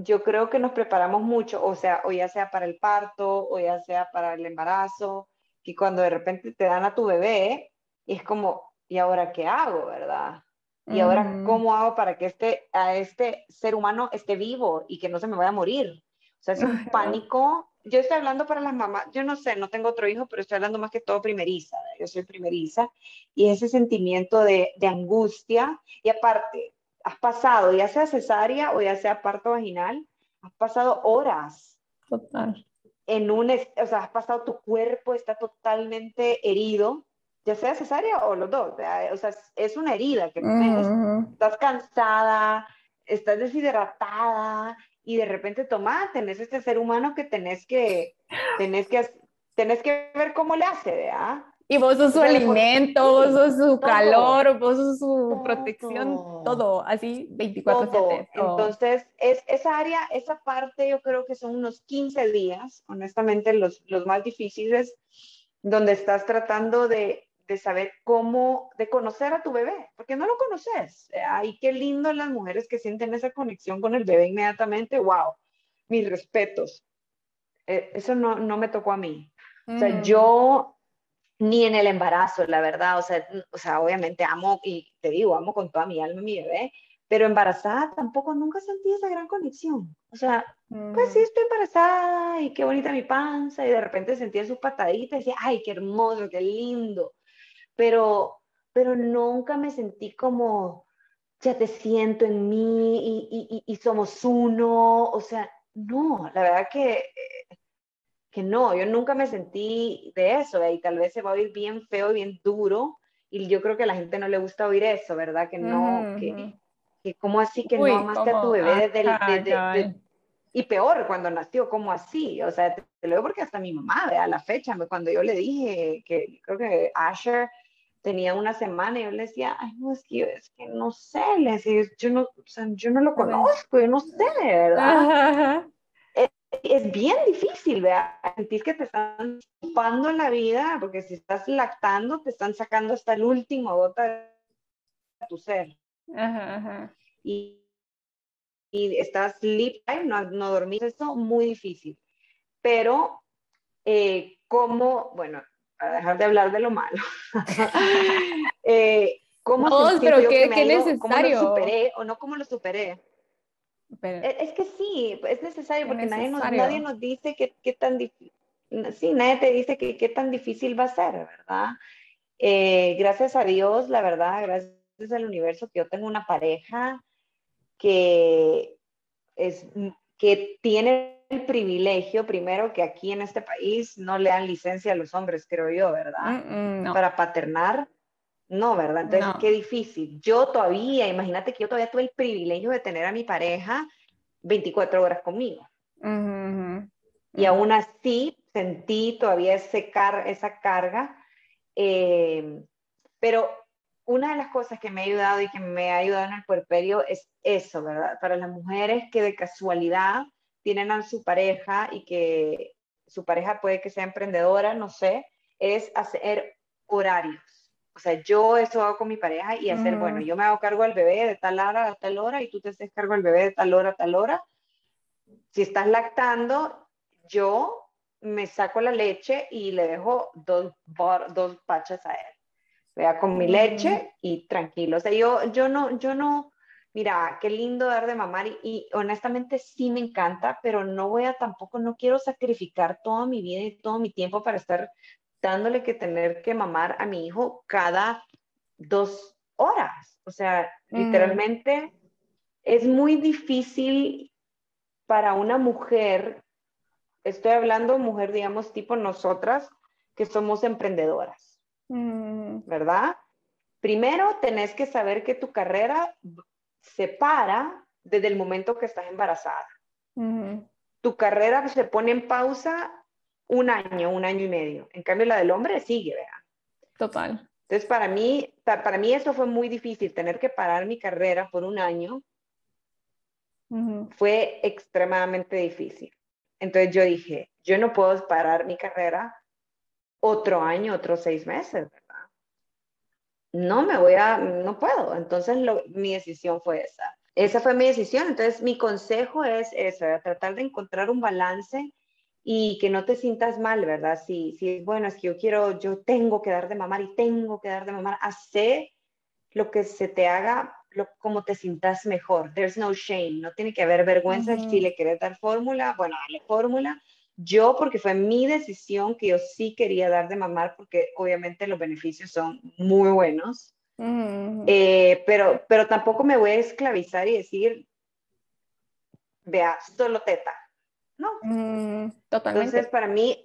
B: yo creo que nos preparamos mucho, o sea, o ya sea para el parto, o ya sea para el embarazo, que cuando de repente te dan a tu bebé, es como, ¿y ahora qué hago, verdad? ¿Y ahora cómo hago para que este, a este ser humano esté vivo y que no se me vaya a morir? O sea, es un pánico. Yo estoy hablando para las mamás, yo no sé, no tengo otro hijo, pero estoy hablando más que todo primeriza, yo soy primeriza, y ese sentimiento de, de angustia, y aparte, has pasado, ya sea cesárea o ya sea parto vaginal, has pasado horas.
A: Total.
B: En un, o sea, has pasado tu cuerpo, está totalmente herido, ya sea cesárea o los dos. O sea, es una herida que tienes. Estás cansada, estás deshidratada y de repente toma, tenés este ser humano que tenés que, tenés que, tenés que ver cómo le hace, ¿verdad?
A: Y vos sos su alimento, vos sos su calor, vos sos su protección, todo, así 24/7.
B: Entonces, es, esa área, esa parte yo creo que son unos 15 días, honestamente, los, los más difíciles, donde estás tratando de, de, saber cómo, de conocer a tu bebé, porque no lo conoces. Ay, qué lindo las mujeres que sienten esa conexión con el bebé inmediatamente, wow, mis respetos. Eh, eso no, no me tocó a mí. O sea, yo ni en el embarazo, la verdad, o sea, o sea, obviamente amo, y te digo, amo con toda mi alma a mi bebé, pero embarazada tampoco nunca sentí esa gran conexión. O sea, pues sí, estoy embarazada y qué bonita mi panza, y de repente sentía sus pataditas y decía, ay, qué hermoso, qué lindo, pero, pero nunca me sentí como, ya te siento en mí y, y, y somos uno, o sea, no, la verdad que que no, yo nunca me sentí de eso, y tal vez se va a oír bien feo y bien duro, y yo creo que a la gente no le gusta oír eso, ¿verdad? Que no, que, que como así que no amaste a tu bebé desde, y peor cuando nació, como así, o sea, te, lo digo porque hasta mi mamá, a la fecha, cuando yo le dije que creo que Asher tenía una semana, yo le decía, ay, no, es que, es que no sé, le decía, yo no, o sea, yo no lo conozco, yo no sé, ¿verdad? Es bien difícil, ¿verdad? Sentís que te están chupando la vida, porque si estás lactando, te están sacando hasta el último gota de tu ser. Y, y estás sleep no, no dormir, eso muy difícil. Pero, eh, ¿cómo, bueno, a dejar de hablar de lo malo, eh, ¿cómo
A: no, pero qué, qué necesario. ¿Cómo
B: lo superé o no cómo lo superé? E, es que sí, es necesario porque Nadie, nos, nadie nos dice qué, qué tan difícil, sí, nadie te dice qué tan difícil va a ser, ¿verdad? Eh, gracias a Dios, la verdad, gracias al universo, que yo tengo una pareja que, es, que tiene el privilegio, primero, que aquí en este país no le dan licencia a los hombres, creo yo, ¿verdad?
A: Mm, mm,
B: Para paternar. No, ¿verdad? Entonces, qué difícil. Yo todavía, imagínate que yo todavía tuve el privilegio de tener a mi pareja 24 horas conmigo. Y aún así sentí todavía ese esa carga. Eh, pero una de las cosas que me ha ayudado y que me ha ayudado en el puerperio es eso, ¿verdad? Para las mujeres que de casualidad tienen a su pareja y que su pareja puede que sea emprendedora, no sé, es hacer horarios. O sea, yo eso hago con mi pareja y hacer, bueno, yo me hago cargo del bebé de tal hora a tal hora y tú te haces cargo del bebé de tal hora a tal hora. Si estás lactando, yo me saco la leche y le dejo dos, dos pachas a él vea, con mi leche y tranquilo. O sea, yo, yo no, yo no, mira, qué lindo dar de mamar y, honestamente sí me encanta, pero no voy a tampoco, no quiero sacrificar toda mi vida y todo mi tiempo para estar dándole que tener que mamar a mi hijo cada dos horas. O sea, mm. literalmente es muy difícil para una mujer, estoy hablando mujer, digamos, tipo nosotras, que somos emprendedoras Mm. ¿verdad? Primero tenés que saber que tu carrera se para desde el momento que estás embarazada. Tu carrera se pone en pausa un año, un año y medio. En cambio, la del hombre sigue, vea.
A: Total.
B: Entonces, para mí, para mí eso fue muy difícil, tener que parar mi carrera por un año. Fue extremadamente difícil. Entonces yo dije, yo no puedo parar mi carrera otro año, otros seis meses, ¿verdad? No me voy a, no puedo. Entonces mi decisión fue esa. Esa fue mi decisión. Entonces mi consejo es eso, tratar de encontrar un balance y que no te sientas mal, ¿verdad? Si, si bueno, es que yo quiero, yo tengo que dar de mamar y tengo que dar de mamar, hace lo que se te haga, lo, como te sientas mejor. There's no shame, no tiene que haber vergüenza si le quieres dar fórmula, bueno, dale fórmula, yo, porque fue mi decisión que yo sí quería dar de mamar, porque obviamente los beneficios son muy buenos, eh, pero, pero tampoco me voy a esclavizar y decir, vea, solo teta. No.
A: Mm, totalmente.
B: Entonces, para mí,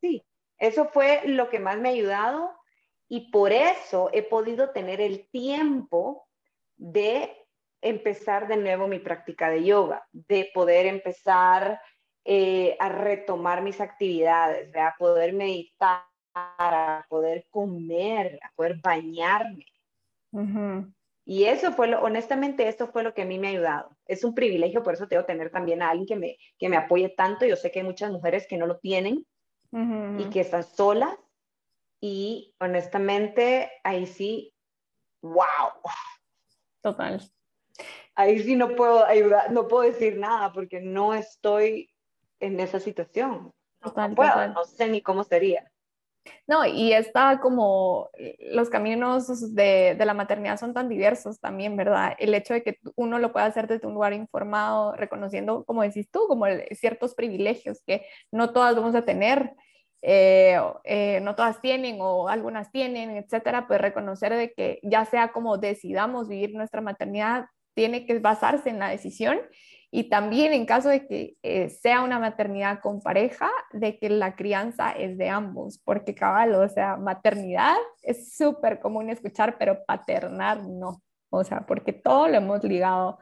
B: sí, eso fue lo que más me ha ayudado y por eso he podido tener el tiempo de empezar de nuevo mi práctica de yoga, de poder empezar eh, a retomar mis actividades, a poder meditar, a poder comer, a poder bañarme. Y eso fue, lo, honestamente, esto fue lo que a mí me ha ayudado. Es un privilegio, por eso tengo que tener también a alguien que me, que me apoye tanto. Yo sé que hay muchas mujeres que no lo tienen y que están solas. Y honestamente, ahí sí, wow.
A: Total.
B: Ahí sí no puedo ayudar, no puedo decir nada porque no estoy en esa situación. no, no sé ni cómo sería.
A: No, y está como los caminos de, de, la maternidad son tan diversos también, ¿verdad? El hecho de que uno lo pueda hacer desde un lugar informado, reconociendo, como decís tú, como ciertos privilegios que no todas vamos a tener, eh, eh, no todas tienen o algunas tienen, etcétera, pues reconocer de que ya sea como decidamos vivir nuestra maternidad, tiene que basarse en la decisión y también en caso de que eh, sea una maternidad con pareja, de que la crianza es de ambos, porque cabal, o sea, maternidad es súper común escuchar, pero paternar no, o sea, porque todo lo hemos ligado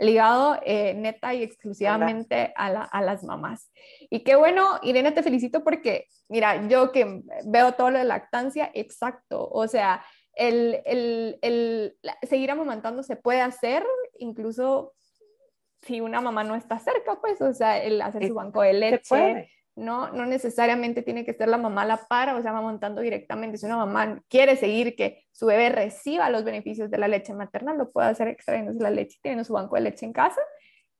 A: ligado eh, neta y exclusivamente a, a, las mamás. Y qué bueno, Irene, te felicito porque, mira, yo que veo todo lo de lactancia, exacto, o sea, el, el, el seguir amamantando se puede hacer, incluso si una mamá no está cerca, pues, o sea, el hacer su banco de leche, no, no necesariamente tiene que ser la mamá la para, o sea, va montando directamente. Si una mamá quiere seguir que su bebé reciba los beneficios de la leche materna, lo puede hacer extrayéndose la leche, teniendo su banco de leche en casa,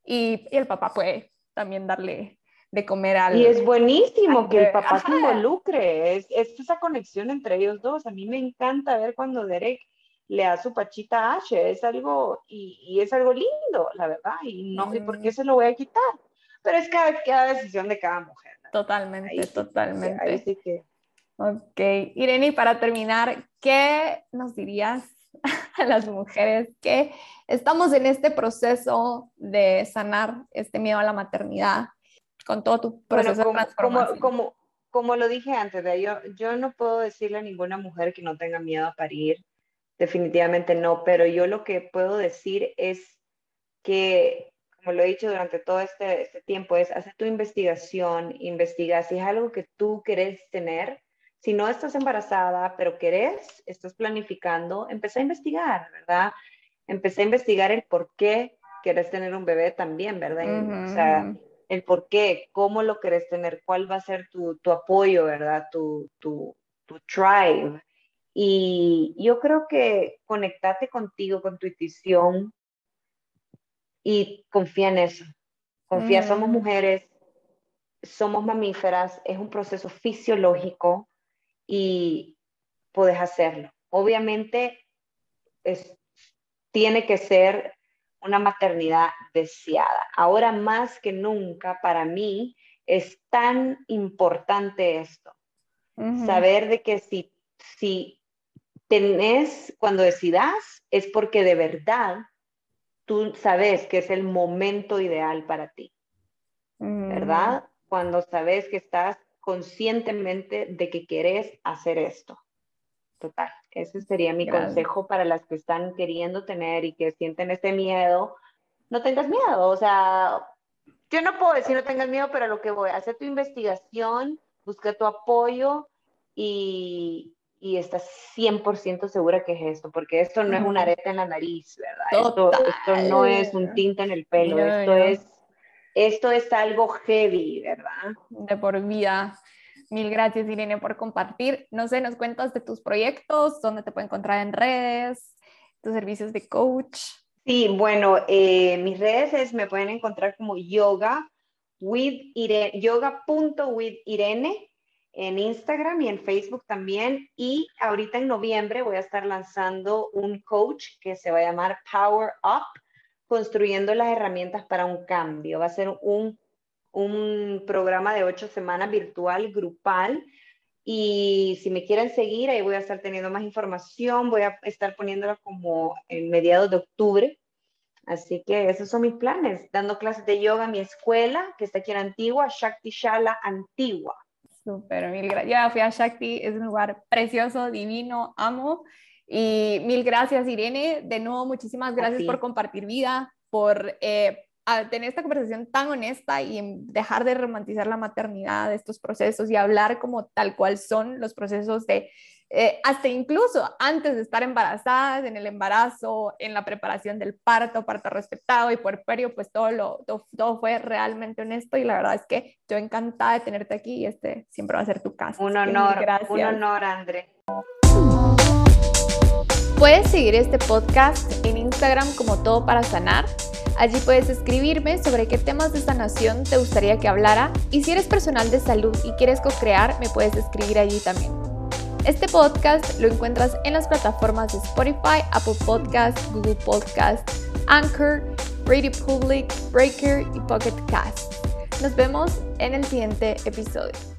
A: y, y el papá puede también darle de comer al...
B: Y es buenísimo que el papá se involucre, es, es esa conexión entre ellos dos. A mí me encanta ver cuando Derek le da su pachita H, es algo, y, es algo lindo, la verdad, y no, ¿y por qué se lo voy a quitar? Pero es cada, cada decisión de cada mujer.
A: Totalmente, totalmente.
B: Ahí sí que...
A: Ok, Irene, para terminar, ¿qué nos dirías a las mujeres que estamos en este proceso de sanar este miedo a la maternidad con todo tu proceso
B: como,
A: de transformación?
B: Como, como, lo dije antes, yo, yo no puedo decirle a ninguna mujer que no tenga miedo a parir, definitivamente no, pero yo lo que puedo decir es que, como lo he dicho durante todo este, este tiempo, es hacer tu investigación, investiga si es algo que tú querés tener, si no estás embarazada, pero querés, estás planificando, empecé a investigar, ¿verdad? Empecé a investigar el por qué querés tener un bebé también, ¿verdad? O sea, el por qué, cómo lo querés tener, cuál va a ser tu, tu apoyo, ¿verdad? Tu, tu, tu tribe. Y yo creo que conectate contigo, con tu intuición y confía en eso. Confía, somos mujeres, somos mamíferas, es un proceso fisiológico y puedes hacerlo. Obviamente es, tiene que ser una maternidad deseada. Ahora más que nunca para mí es tan importante esto. Saber de que si, si tenés, cuando decidas, es porque de verdad tú sabes que es el momento ideal para ti. ¿Verdad? Cuando sabes que estás conscientemente de que querés hacer esto. Total, ese sería mi consejo para las que están queriendo tener y que sienten este miedo. No tengas miedo, o sea, yo no puedo decir no tengas miedo, pero lo que voy hacer tu investigación, busca tu apoyo y, y estás 100% segura que es esto, porque esto no es una areta en la nariz, ¿verdad? Esto, esto, no es un tinte en el pelo, esto es esto es algo heavy, ¿verdad?
A: De por vida. Mil gracias, Irene, por compartir. No sé, nos cuentas de tus proyectos, dónde te pueden encontrar en redes, tus servicios de coach.
B: Sí, bueno, eh, mis redes me pueden encontrar como yoga with Irene, yoga.withirene en Instagram y en Facebook también. Y ahorita en noviembre voy a estar lanzando un coach que se va a llamar Power Up construyendo las herramientas para un cambio. Va a ser un, un programa de ocho semanas virtual, grupal. Y si me quieren seguir, ahí voy a estar teniendo más información. Voy a estar poniéndola como en mediados de octubre. Así que esos son mis planes. Dando clases de yoga en mi escuela, que está aquí en Antigua, Shakti Shala Antigua.
A: Súper, mil gracias. Ya fui a Shakti, es un lugar precioso, divino, amo. Y mil gracias, Irene. De nuevo, muchísimas gracias por compartir vida, por eh, tener esta conversación tan honesta y dejar de romantizar la maternidad, de estos procesos y hablar como tal cual son los procesos de, eh, hasta incluso antes de estar embarazadas, en el embarazo, en la preparación del parto, parto respetado y puerperio, pues todo, lo, todo, fue realmente honesto y la verdad es que yo encantada de tenerte aquí y este siempre va a ser tu casa.
B: Un honor, un honor, André.
A: Puedes seguir este podcast en Instagram como Todo para Sanar. Allí puedes escribirme sobre qué temas de sanación te gustaría que hablara y si eres personal de salud y quieres co-crear, me puedes escribir allí también. Este podcast lo encuentras en las plataformas de Spotify, Apple Podcast, Google Podcast, Anchor, Radio Public, Breaker y Pocket Cast. Nos vemos en el siguiente episodio.